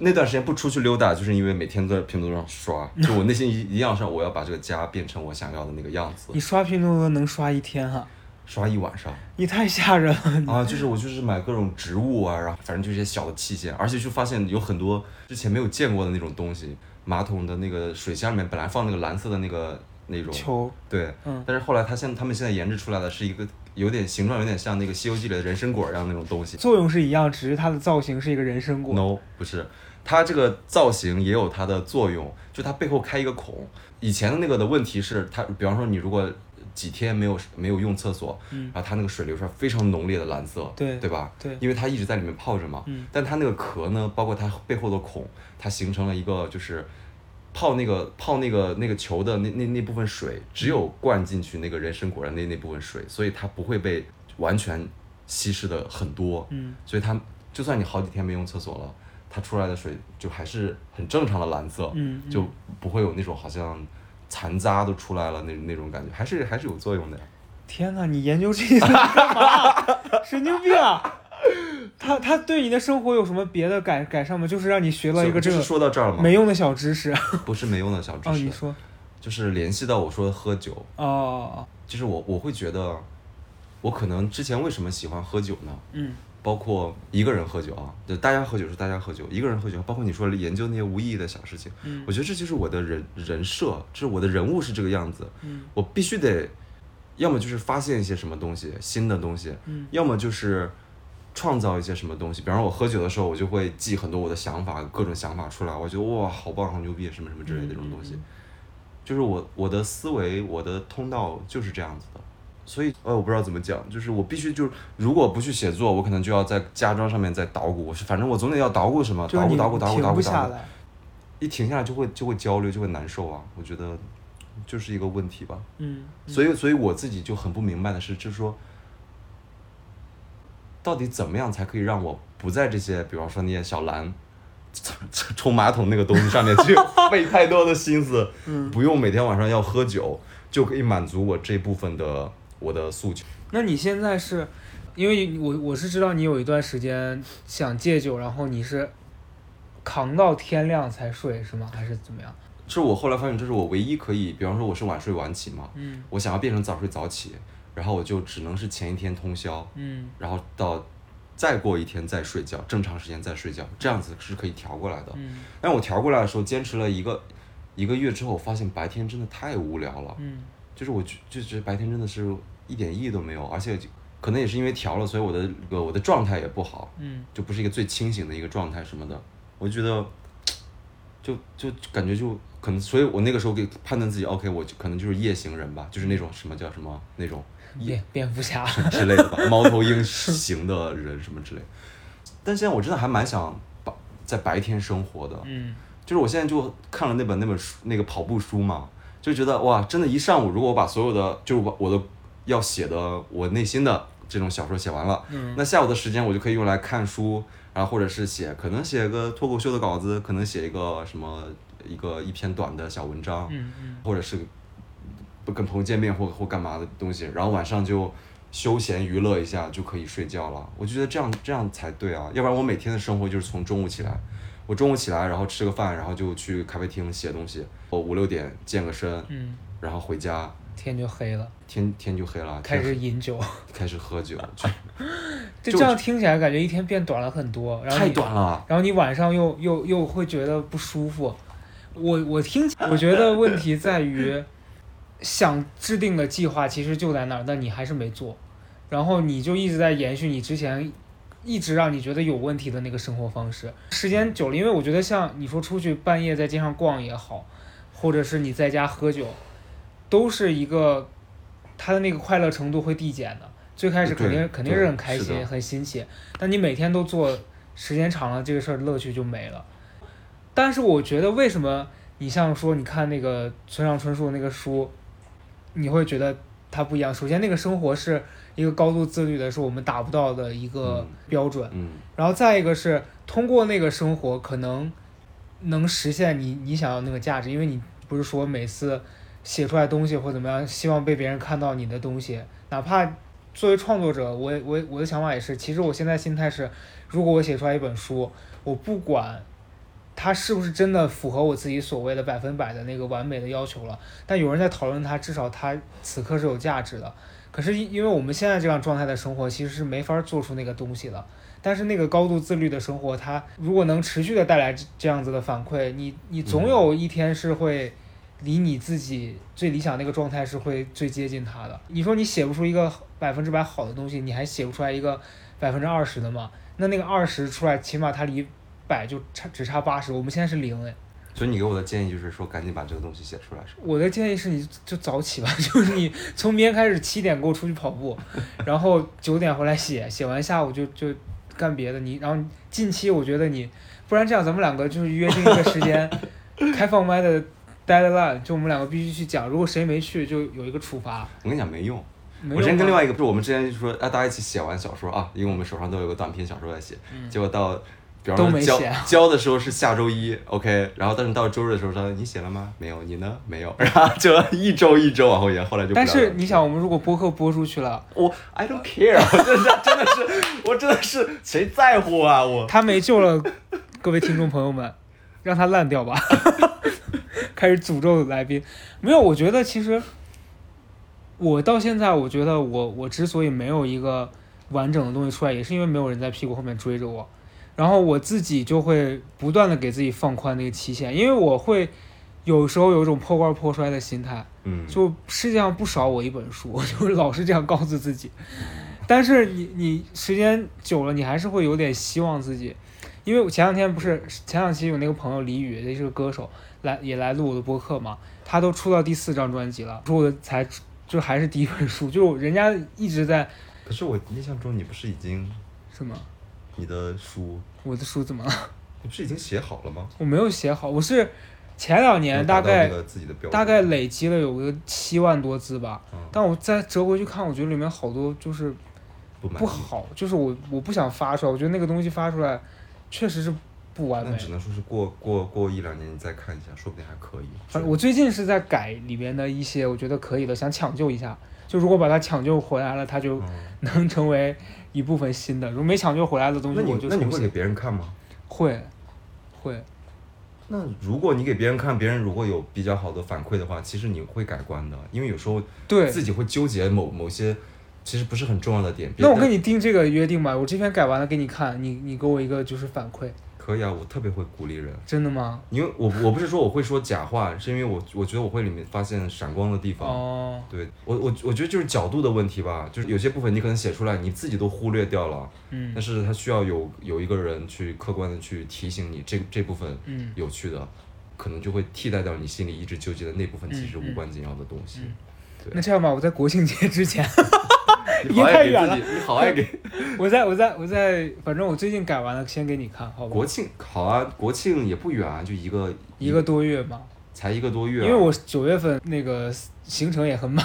那段时间不出去溜达，就是因为每天都在拼多多上刷，就我内心一一样上我要把这个家变成我想要的那个样子。你刷拼多多能刷一天哈？刷一晚上。你太吓人了 啊！就是我就是买各种植物啊，然后反正就一些小的器械，而且就发现有很多之前没有见过的那种东西。马桶的那个水箱里面本来放那个蓝色的那个那种球，对，嗯，但是后来他现他们现在研制出来的是一个。有点形状，有点像那个《西游记》里的人参果一样那种东西。作用是一样，只是它的造型是一个人参果。No，不是，它这个造型也有它的作用，就它背后开一个孔。以前的那个的问题是，它比方说你如果几天没有没有用厕所，嗯，然后它那个水流出来非常浓烈的蓝色，对，对吧？对，因为它一直在里面泡着嘛。嗯。但它那个壳呢，包括它背后的孔，它形成了一个就是。泡那个泡那个那个球的那那那部分水，只有灌进去那个人参果的那那部分水，所以它不会被完全稀释的很多。嗯，所以它就算你好几天没用厕所了，它出来的水就还是很正常的蓝色。嗯，就不会有那种好像残渣都出来了那那种感觉，还是还是有作用的。天哪，你研究这个干 嘛？神经病啊！他他对你的生活有什么别的改改善吗？就是让你学了一个这个说到这儿了吗？没用的小知识，不是没用的小知识。哦，你说，就是联系到我说的喝酒。哦，就是我我会觉得，我可能之前为什么喜欢喝酒呢？嗯，包括一个人喝酒啊，就大家喝酒是大家喝酒，一个人喝酒，包括你说研究那些无意义的小事情，嗯，我觉得这就是我的人人设，就是我的人物是这个样子。嗯，我必须得，要么就是发现一些什么东西，新的东西，嗯，要么就是。创造一些什么东西，比方说我喝酒的时候，我就会记很多我的想法，各种想法出来，我觉得哇，好棒，好牛逼，什么什么之类的这种东西，就是我我的思维，我的通道就是这样子的，所以呃，我不知道怎么讲，就是我必须就是如果不去写作，我可能就要在家装上面再捣鼓，反正我总得要捣鼓什么，捣鼓捣鼓捣鼓捣鼓捣鼓，一停下来就会就会焦虑，就会难受啊，我觉得就是一个问题吧，嗯，所以所以我自己就很不明白的是，就是说。到底怎么样才可以让我不在这些，比方说那些小蓝 冲马桶那个东西上面去 费太多的心思，不用每天晚上要喝酒，就可以满足我这部分的我的诉求。那你现在是，因为我我是知道你有一段时间想戒酒，然后你是扛到天亮才睡是吗？还是怎么样？是我后来发现这是我唯一可以，比方说我是晚睡晚起嘛，我想要变成早睡早起。然后我就只能是前一天通宵，嗯，然后到再过一天再睡觉，正常时间再睡觉，这样子是可以调过来的。嗯，但我调过来的时候，坚持了一个一个月之后，我发现白天真的太无聊了。嗯，就是我就就觉得白天真的是一点意义都没有，而且可能也是因为调了，所以我的我的状态也不好。嗯，就不是一个最清醒的一个状态什么的，我就觉得就就感觉就可能，所以我那个时候给判断自己，OK，我就可能就是夜行人吧，就是那种什么叫什么那种。蝙蝙蝠侠之类的吧，猫头鹰型的人什么之类，但现在我真的还蛮想把在白天生活的，嗯，就是我现在就看了那本那本书那个跑步书嘛，就觉得哇，真的，一上午如果我把所有的就是我我的要写的我内心的这种小说写完了，嗯，那下午的时间我就可以用来看书，然后或者是写，可能写个脱口秀的稿子，可能写一个什么一个一篇短的小文章，嗯嗯，或者是。不跟朋友见面或或干嘛的东西，然后晚上就休闲娱乐一下就可以睡觉了。我就觉得这样这样才对啊，要不然我每天的生活就是从中午起来，我中午起来然后吃个饭，然后就去咖啡厅写东西，我五六点健个身，嗯，然后回家，天就黑了，天天就黑了，开始饮酒，开始喝酒，就这样听起来感觉一天变短了很多，然后太短了，然后你晚上又又又会觉得不舒服。我我听，我觉得问题在于，想制定的计划其实就在那儿，但你还是没做，然后你就一直在延续你之前一直让你觉得有问题的那个生活方式。时间久了，因为我觉得像你说出去半夜在街上逛也好，或者是你在家喝酒，都是一个他的那个快乐程度会递减的。最开始肯定肯定是很开心很新奇，但你每天都做，时间长了这个事儿乐趣就没了。但是我觉得，为什么你像说你看那个村上春树那个书，你会觉得它不一样？首先，那个生活是一个高度自律的，是我们达不到的一个标准。嗯。然后再一个是通过那个生活，可能能实现你你想要那个价值，因为你不是说每次写出来东西或怎么样，希望被别人看到你的东西，哪怕作为创作者，我我我的想法也是，其实我现在心态是，如果我写出来一本书，我不管。它是不是真的符合我自己所谓的百分百的那个完美的要求了？但有人在讨论它，至少它此刻是有价值的。可是因因为我们现在这样状态的生活，其实是没法做出那个东西的。但是那个高度自律的生活，它如果能持续的带来这样子的反馈，你你总有一天是会离你自己最理想那个状态是会最接近它的。你说你写不出一个百分之百好的东西，你还写不出来一个百分之二十的吗？那那个二十出来，起码它离。百就差只差八十，我们现在是零哎。所以你给我的建议就是说，赶紧把这个东西写出来，是我的建议是，你就早起吧，就是你从明天开始七点给我出去跑步，然后九点回来写，写完下午就就干别的。你然后近期我觉得你，不然这样咱们两个就是约定一个时间，开放麦的 deadline，就我们两个必须去讲，如果谁没去就有一个处罚。我跟你讲没用，我之前跟另外一个不是我们之前就说啊，大家一起写完小说啊，因为我们手上都有个短篇小说在写，结果到。比方说交交的时候是下周一，OK，然后但是到周日的时候说你写了吗？没有，你呢？没有，然后就一周一周往后延，后来就。但是你想，我们如果播客播出去了，我 I don't care，我真的真的是，我真的是谁在乎啊？我他没救了，各位听众朋友们，让他烂掉吧。开始诅咒来宾，没有，我觉得其实我到现在，我觉得我我之所以没有一个完整的东西出来，也是因为没有人在屁股后面追着我。然后我自己就会不断的给自己放宽那个期限，因为我会有时候有一种破罐破摔的心态，嗯，就世界上不少我一本书，就是老是这样告诉自己。但是你你时间久了，你还是会有点希望自己，因为我前两天不是前两期有那个朋友李宇，那是个歌手，来也来录我的播客嘛，他都出到第四张专辑了，出的才就还是第一本书，就人家一直在。可是我印象中你不是已经？是吗？你的书，我的书怎么了？你不是已经写好了吗？我没有写好，我是前两年大概大概累积了有个七万多字吧。但我再折回去看，我觉得里面好多就是不好，就是我我不想发出来。我觉得那个东西发出来确实是不完美。那只能说是过过过一两年你再看一下，说不定还可以。反正我最近是在改里面的一些我觉得可以的，想抢救一下。就如果把它抢救回来了，它就能成为。一部分新的，如果没抢救回来的东西，我就那你会给别人看吗？会，会。那如果你给别人看，别人如果有比较好的反馈的话，其实你会改观的，因为有时候对自己会纠结某某些其实不是很重要的点。那我跟你定这个约定吧，我这篇改完了给你看，你你给我一个就是反馈。可以啊，我特别会鼓励人。真的吗？因为我我不是说我会说假话，是因为我我觉得我会里面发现闪光的地方。哦。对我我我觉得就是角度的问题吧，就是有些部分你可能写出来你自己都忽略掉了。嗯。但是它需要有有一个人去客观的去提醒你这这部分有趣的，可能就会替代掉你心里一直纠结的那部分其实无关紧要的东西。那这样吧，我在国庆节之前。你太远了，你好爱给。我在我在我在，反正我最近改完了，先给你看，好吧？国庆好啊，国庆也不远啊，就一个一个多月嘛。才一个多月。因为我九月份那个行程也很满，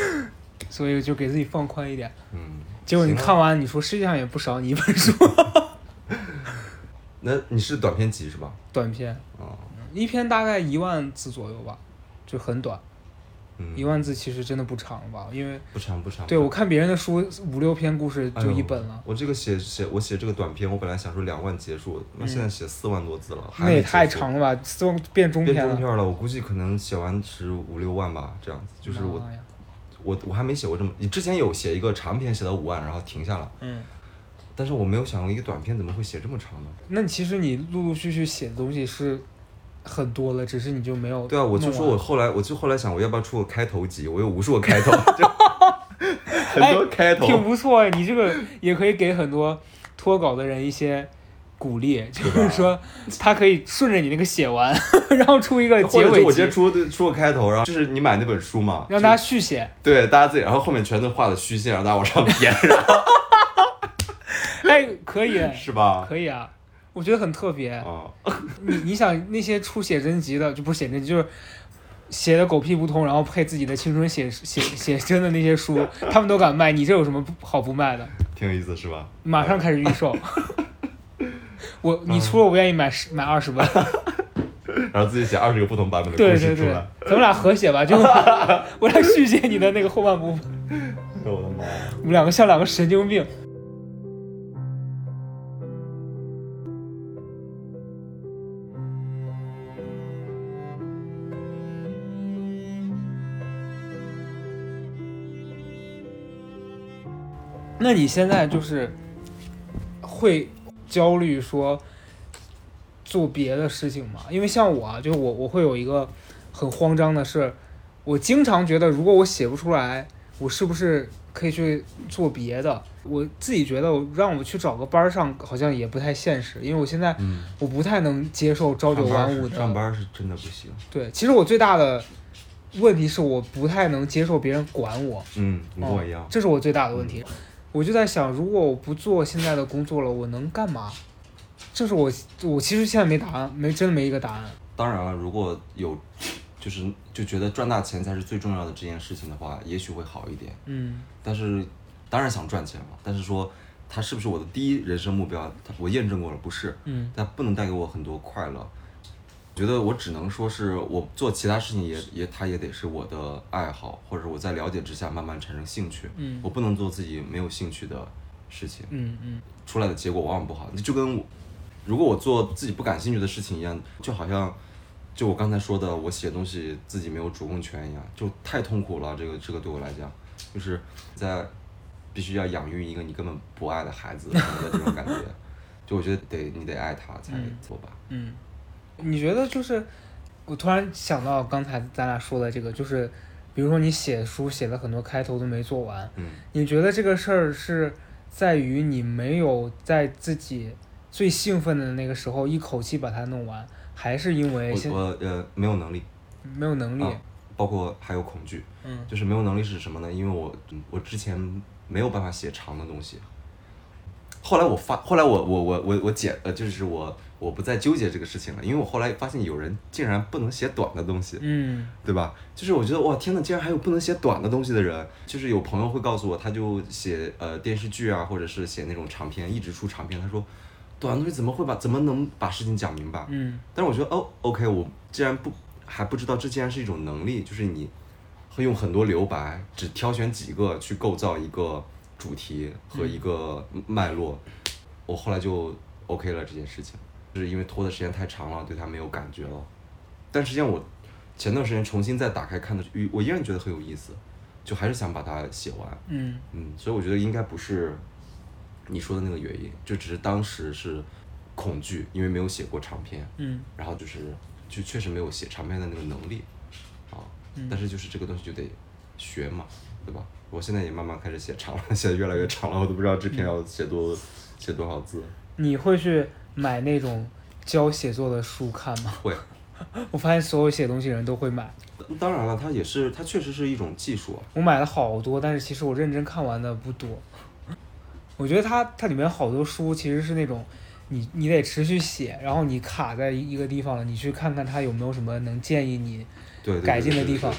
所以就给自己放宽一点。嗯。结果你看完，你说世界上也不少你一本书。那你是短篇集是吧？短篇。哦。一篇大概一万字左右吧，就很短。一万字其实真的不长吧，因为不长不长。对我看别人的书五六篇故事就一本了。我这个写写我写这个短篇，我本来想说两万结束，那现在写四万多字了，那也太长了吧？四万变中篇了。变中篇了，我估计可能写完是五六万吧，这样子。就是我我我还没写过这么，你之前有写一个长篇写到五万，然后停下了。嗯。但是我没有想过一个短篇怎么会写这么长呢？那其实你陆陆续续写的东西是很多了，只是你就没有。对啊，我就说我后来，我就后来想，我要不要出个开头集？我有无数个开头，很多开头，挺不错哎。你这个也可以给很多脱稿的人一些鼓励，就是说他可以顺着你那个写完，然后出一个结尾。我直接出出个开头，然后就是你买那本书嘛，让大家续写。对，大家自己，然后后面全都画的虚线，让大家往上填。哎，可以，是吧？可以啊。我觉得很特别，你你想那些出写真集的，就不是写真集，就是写的狗屁不通，然后配自己的青春写写写真的那些书，他们都敢卖，你这有什么好不卖的？挺有意思，是吧？马上开始预售，我你出了我愿意买十买二十本，然后自己写二十个不同版本的故事出来，咱们俩合写吧，就 我来续写你的那个后半部分。我的妈！我们两个像两个神经病。那你现在就是会焦虑说做别的事情吗？因为像我，就我我会有一个很慌张的是，我经常觉得如果我写不出来，我是不是可以去做别的？我自己觉得让我去找个班上好像也不太现实，因为我现在我不太能接受朝九晚五的上班是真的不行。对，其实我最大的问题是我不太能接受别人管我。嗯，跟我一样，这是我最大的问题。我就在想，如果我不做现在的工作了，我能干嘛？这是我，我其实现在没答案，没真的没一个答案。当然了，如果有，就是就觉得赚大钱才是最重要的这件事情的话，也许会好一点。嗯。但是，当然想赚钱嘛。但是说，它是不是我的第一人生目标？我验证过了，不是。嗯。它不能带给我很多快乐。觉得我只能说是我做其他事情也也，它也得是我的爱好，或者我在了解之下慢慢产生兴趣。嗯，我不能做自己没有兴趣的事情。嗯嗯，出来的结果往往不好。就跟我，如果我做自己不感兴趣的事情一样，就好像就我刚才说的，我写东西自己没有主控权一样，就太痛苦了。这个这个对我来讲，就是在必须要养育一个你根本不爱的孩子的这种感觉。就我觉得得你得爱他才做吧。嗯。你觉得就是，我突然想到刚才咱俩说的这个，就是，比如说你写书写了很多开头都没做完，嗯，你觉得这个事儿是在于你没有在自己最兴奋的那个时候一口气把它弄完，还是因为我呃没有能力，没有能力，包括还有恐惧，嗯，就是没有能力是什么呢？因为我我之前没有办法写长的东西，后来我发，后来我我我我我解呃就是我。我不再纠结这个事情了，因为我后来发现有人竟然不能写短的东西，嗯，对吧？就是我觉得哇，天呐，竟然还有不能写短的东西的人。就是有朋友会告诉我，他就写呃电视剧啊，或者是写那种长篇，一直出长篇。他说，短东西怎么会把怎么能把事情讲明白？嗯，但是我觉得哦，OK，我既然不还不知道这竟然是一种能力，就是你会用很多留白，只挑选几个去构造一个主题和一个脉络。我后来就 OK 了这件事情。就是因为拖的时间太长了，对它没有感觉了。但实际上我前段时间重新再打开看的，我依然觉得很有意思，就还是想把它写完。嗯嗯，所以我觉得应该不是你说的那个原因，就只是当时是恐惧，因为没有写过长篇。嗯，然后就是就确实没有写长篇的那个能力啊。但是就是这个东西就得学嘛，对吧？我现在也慢慢开始写长了，写的越来越长了，我都不知道这篇要写多写多少字。你会去？买那种教写作的书看吗？会，我发现所有写东西人都会买。当然了，它也是，它确实是一种技术。我买了好多，但是其实我认真看完的不多。我觉得它它里面好多书其实是那种，你你得持续写，然后你卡在一个地方了，你去看看它有没有什么能建议你改进的地方。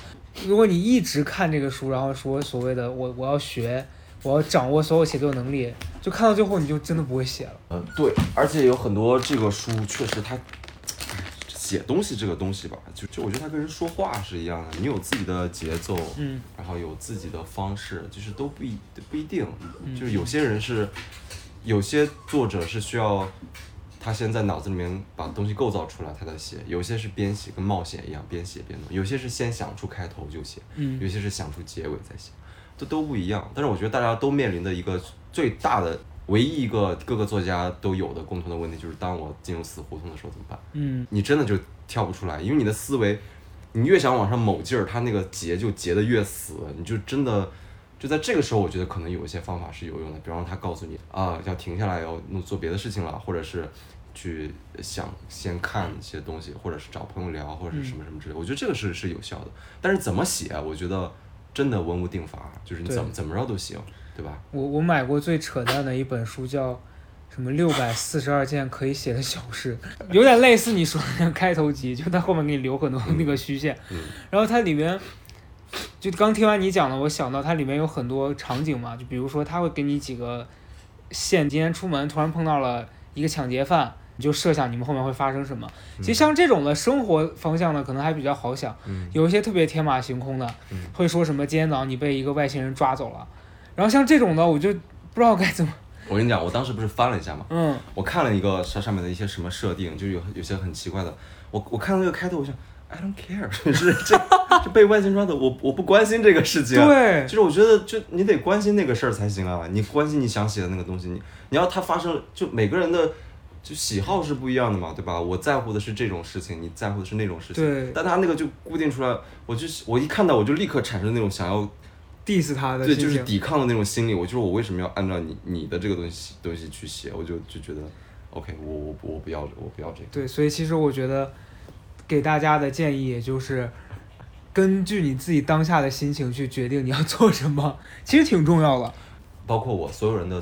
如果你一直看这个书，然后说所谓的我我要学。我要掌握所有写作能力，就看到最后你就真的不会写了。嗯，对，而且有很多这个书确实它，写东西这个东西吧，就就我觉得它跟人说话是一样的，你有自己的节奏，嗯，然后有自己的方式，就是都不一不一定，就是有些人是，有些作者是需要他先在脑子里面把东西构造出来，他再写；有些是边写跟冒险一样，边写边弄；有些是先想出开头就写，嗯，有些是想出结尾再写。这都不一样，但是我觉得大家都面临的一个最大的唯一一个各个作家都有的共同的问题就是，当我进入死胡同的时候怎么办？嗯，你真的就跳不出来，因为你的思维，你越想往上某劲儿，它那个结就结得越死，你就真的就在这个时候，我觉得可能有一些方法是有用的，比方说他告诉你啊，要停下来，要弄做别的事情了，或者是去想先看一些东西，或者是找朋友聊，或者是什么什么之类，我觉得这个是是有效的。但是怎么写，我觉得真的文无定法，就是你怎么怎么着都行，对吧？我我买过最扯淡的一本书叫什么六百四十二件可以写的小事，有点类似你说的那个开头集，就它后面给你留很多那个虚线，嗯然后它里面。就刚听完你讲的，我想到它里面有很多场景嘛，就比如说他会给你几个线，今天出门突然碰到了一个抢劫犯，你就设想你们后面会发生什么。其实像这种的生活方向呢，可能还比较好想，嗯有一些特别天马行空的，嗯会说什么今天早上你被一个外星人抓走了，然后像这种的我就不知道该怎么，我跟你讲，我当时不是翻了一下嘛，嗯我看了一个上上面的一些什么设定，就有有些很奇怪的。我我看到那个开头，我想 I don't care，就 是这这被外星抓走，我我不关心这个事情。，对就是我觉得就你得关心那个事儿才行啊，你关心你想写的那个东西，你你要它发生，就每个人的就喜好是不一样的嘛，对吧？我在乎的是这种事情，你在乎的是那种事情。对但他那个就固定出来，我就我一看到我就立刻产生那种想要 diss 他的对，就是抵抗的那种心理。我就是我为什么要按照你你的这个东西东西去写？我就就觉得，OK，我我我不要我不要这个。对，所以其实我觉得给大家的建议也就是。根据你自己当下的心情去决定你要做什么，其实挺重要的。包括我所有人的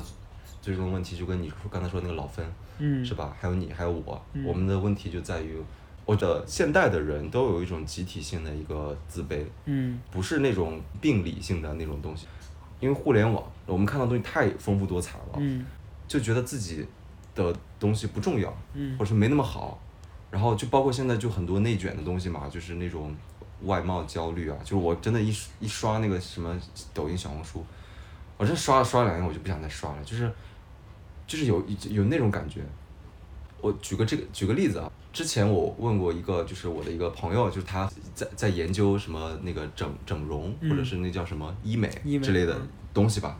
最终问题，就跟你说刚才说那个老分，嗯，是吧？还有你，还有我，嗯。我们的问题就在于，或者现代的人都有一种集体性的一个自卑，嗯。不是那种病理性的那种东西。因为互联网，我们看到的东西太丰富多彩了，嗯。就觉得自己的东西不重要，嗯。或者是没那么好，然后就包括现在就很多内卷的东西嘛，就是那种外貌焦虑啊，就是我真的一一刷那个什么抖音、小红书，我真刷了刷了两天，我就不想再刷了，就是就是有有那种感觉。我举个这个举个例子啊，之前我问过一个就是我的一个朋友，就是他在在研究什么那个整整容、嗯或者是那叫什么医美之类的嗯东西吧。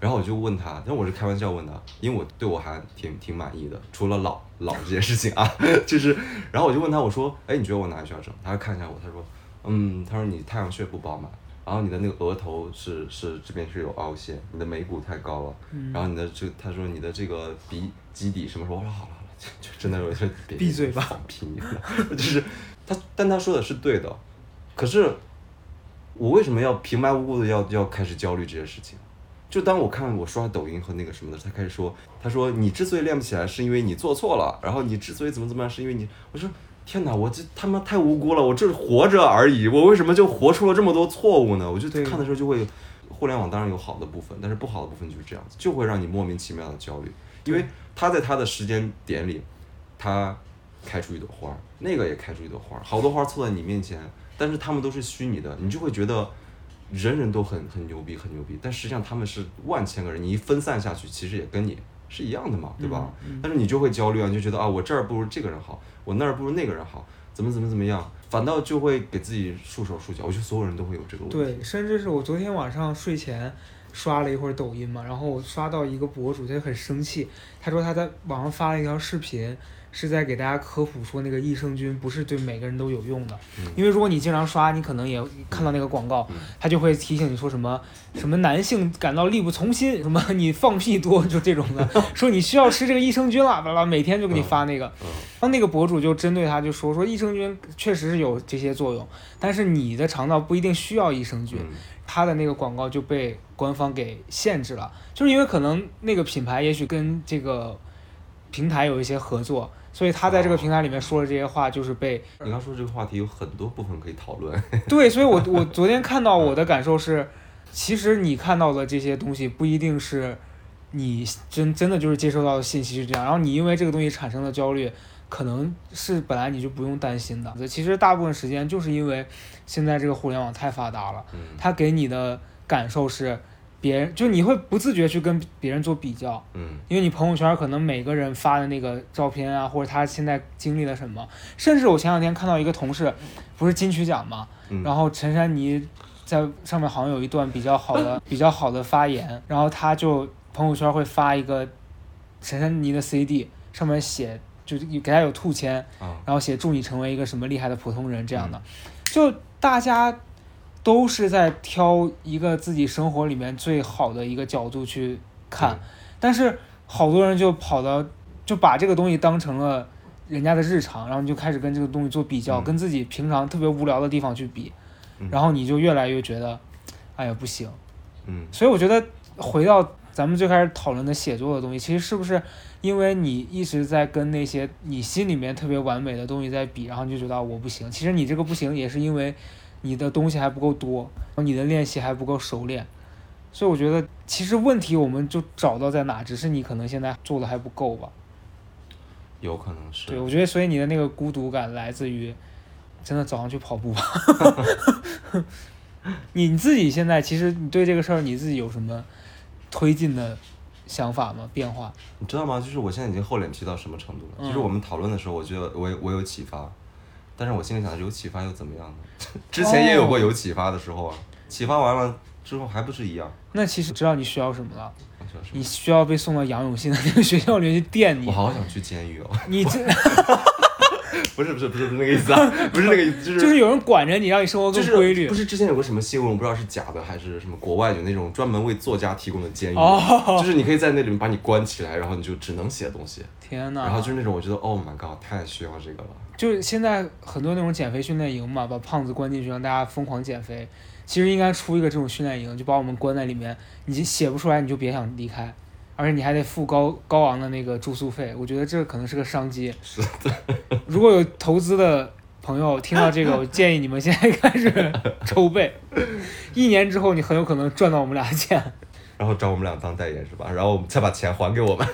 然后我就问他，但我是开玩笑问的，因为我对我还挺挺满意的，除了老老这件事情啊，就是，然后我就问他，我说，哎，你觉得我哪里需要整？他看一下我，他说，嗯，他说你太阳穴不饱满，然后你的那个额头是是这边是有凹陷，你的眉骨太高了，嗯然后你的这他说你的这个鼻基底什么时候？我说好了好了，就就真的有些别闭嘴吧放屁，就是 他，但他说的是对的，可是我为什么要平白无故的要要开始焦虑这些事情？就当我看我刷抖音和那个什么的，他开始说，他说你之所以练不起来，是因为你做错了，然后你之所以怎么怎么样，是因为你，我说天哪，我这他妈太无辜了，我就是活着而已，我为什么就活出了这么多错误呢？我就对看的时候就会，互联网当然有好的部分，但是不好的部分就是这样子，就会让你莫名其妙的焦虑，因为他在他的时间点里，他开出一朵花儿，那个也开出一朵花儿，好多花儿凑在你面前，但是他们都是虚拟的，你就会觉得人人都很很牛逼，很牛逼，但实际上他们是万千个人，你一分散下去，其实也跟你是一样的嘛，对吧？嗯但是你就会焦虑啊，你就觉得啊，我这儿不如这个人好，我那儿不如那个人好，怎么怎么怎么样，反倒就会给自己束手束脚。我觉得所有人都会有这个问题。对，甚至是我昨天晚上睡前刷了一会儿抖音嘛，然后我刷到一个博主，他就很生气，他说他在网上发了一条视频，是在给大家科普说那个益生菌不是对每个人都有用的，嗯因为如果你经常刷，你可能也看到那个广告，嗯他就会提醒你说什么什么男性感到力不从心，什么你放屁多就这种的，说你需要吃这个益生菌了，巴拉，每天就给你发那个。嗯然后那个博主就针对他就说说益生菌确实是有这些作用，但是你的肠道不一定需要益生菌。嗯他的那个广告就被官方给限制了，就是因为可能那个品牌也许跟这个平台有一些合作，所以他在这个平台里面说的这些话就是被你刚说这个话题有很多部分可以讨论。对，所以我我昨天看到我的感受是，其实你看到的这些东西不一定是你真真的就是接收到的信息是这样，然后你因为这个东西产生的焦虑，可能是本来你就不用担心的。其实大部分时间就是因为现在这个互联网太发达了，嗯它给你的感受是别人就你会不自觉去跟别人做比较，嗯。因为你朋友圈可能每个人发的那个照片啊，或者他现在经历了什么，甚至我前两天看到一个同事，不是金曲奖嘛，嗯，然后陈珊妮在上面好像有一段比较好的、比较好的发言，然后他就朋友圈会发一个陈珊妮的 CD，上面写就是给他有兔签，然后写祝你成为一个什么厉害的普通人这样的，就大家都是在挑一个自己生活里面最好的一个角度去看，但是好多人就跑到就把这个东西当成了人家的日常，然后你就开始跟这个东西做比较，跟自己平常特别无聊的地方去比，然后你就越来越觉得，哎呀不行，嗯，所以我觉得回到。咱们最开始讨论的写作的东西，其实是不是因为你一直在跟那些你心里面特别完美的东西在比，然后你就觉得我不行。其实你这个不行，也是因为你的东西还不够多，你的练习还不够熟练。所以我觉得，其实问题我们就找到在哪，只是你可能现在做的还不够吧。有可能是。对，我觉得，所以你的那个孤独感来自于，真的早上去跑步吧。你 你自己现在，其实你对这个事儿，你自己有什么？推进的想法吗？变化？你知道吗？就是我现在已经厚脸皮到什么程度了？其实我们讨论的时候，我觉得我我有启发，但是我心里想，有启发又怎么样呢？之前也有过有启发的时候啊，启发完了之后还不是一样？那其实知道你需要什么了？你需要被送到杨永信的那个学校里面去电你。我好想去监狱哦！你这。不是不是不是不是那个意思啊，不是那个意思，就是就是有人管着你，让你生活更规律。不是之前有个什么新闻，我不知道是假的还是什么，国外有那种专门为作家提供的监狱，就是你可以在那里面把你关起来，然后你就只能写东西。天哪！然后就是那种我觉得，Oh my god，太需要这个了。就是现在很多那种减肥训练营嘛，把胖子关进去，让大家疯狂减肥。其实应该出一个这种训练营，就把我们关在里面，你写不出来，你就别想离开。而且你还得付高高昂的那个住宿费，我觉得这可能是个商机。是的。如果有投资的朋友听到这个，我建议你们现在开始 筹备，一年之后你很有可能赚到我们俩的钱。然后找我们俩当代言是吧？然后我们再把钱还给我们。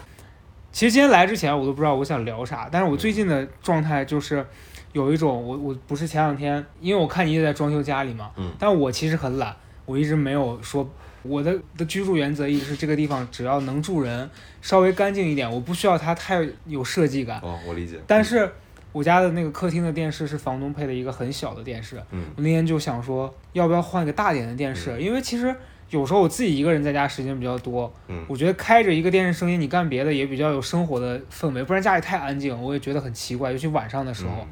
其实今天来之前我都不知道我想聊啥，但是我最近的状态就是有一种我我不是前两天，因为我看你也在装修家里嘛，嗯，但我其实很懒，我一直没有说。我的的居住原则一直是这个地方只要能住人，稍微干净一点，我不需要它太有设计感。哦，我理解。但是我家的那个客厅的电视是房东配的一个很小的电视。嗯。我那天就想说，要不要换一个大点的电视？因为其实有时候我自己一个人在家时间比较多。嗯。我觉得开着一个电视声音，你干别的也比较有生活的氛围，不然家里太安静，我也觉得很奇怪，尤其晚上的时候。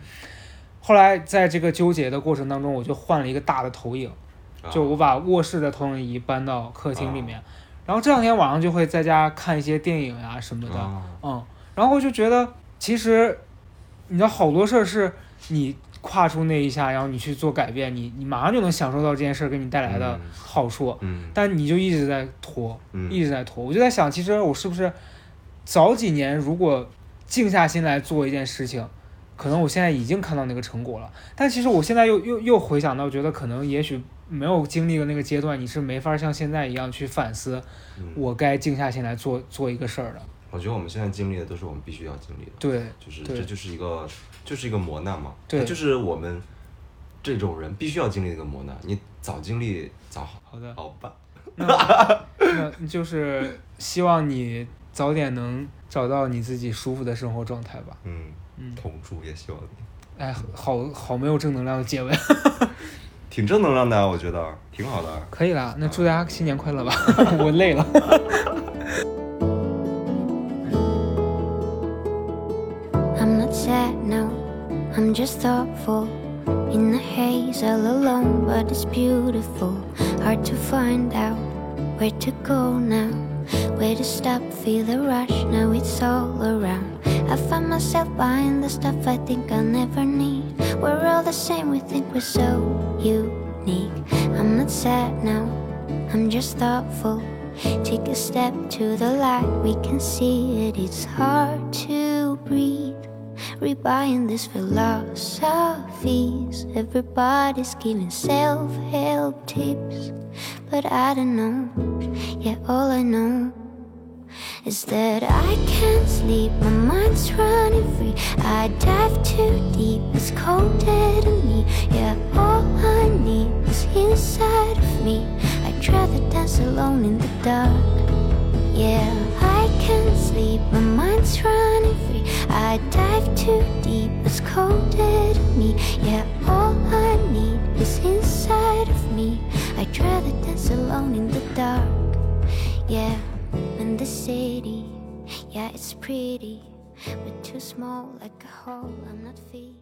后来在这个纠结的过程当中，我就换了一个大的投影。就我把卧室的投影仪搬到客厅里面，然后这两天晚上就会在家看一些电影呀什么的，嗯，然后我就觉得其实，你知道好多事儿是你跨出那一下，然后你去做改变，你你马上就能享受到这件事儿给你带来的好处，嗯，但你就一直在拖，一直在拖，我就在想，其实我是不是早几年如果静下心来做一件事情，可能我现在已经看到那个成果了，但其实我现在又又又回想到，觉得可能也许。没有经历的那个阶段，你是没法像现在一样去反思，我该静下心来做做一个事儿的。我觉得我们现在经历的都是我们必须要经历的。对，就是这就是一个就是一个磨难嘛。对，就是我们这种人必须要经历一个磨难。你早经历早好。好的。好吧。那就是希望你早点能找到你自己舒服的生活状态吧。嗯嗯。同住也希望你。哎，好好没有正能量的结尾。挺正能量的，啊我觉得挺好的。可以了，那祝大家新年快乐吧！我累了。I'm just thoughtful. In the haze, all alone, but it's beautiful. Hard to find out where to go now. Where to stop, feel the rush, now it's all around. I find myself buying the stuff I think I'll never need. We're all the same, we think we're so unique. I'm not sad now, I'm just thoughtful. Take a step to the light, we can see it. It's hard to breathe. Rebuying these philosophies. Everybody's giving self help tips. But I don't know, yeah, all I know is that I can't sleep. My mind's running free. I dive too deep. It's colder to me. Yeah, all I need is inside of me. I'd rather dance alone in the dark. Yeah, I can't sleep. My mind's running free. I dive too deep. It's colder to me. Yeah, all I need is inside of me. I'd rather dance alone in the dark. Yeah in the city Yeah, it's pretty, but too small like a hole I'm not feeding.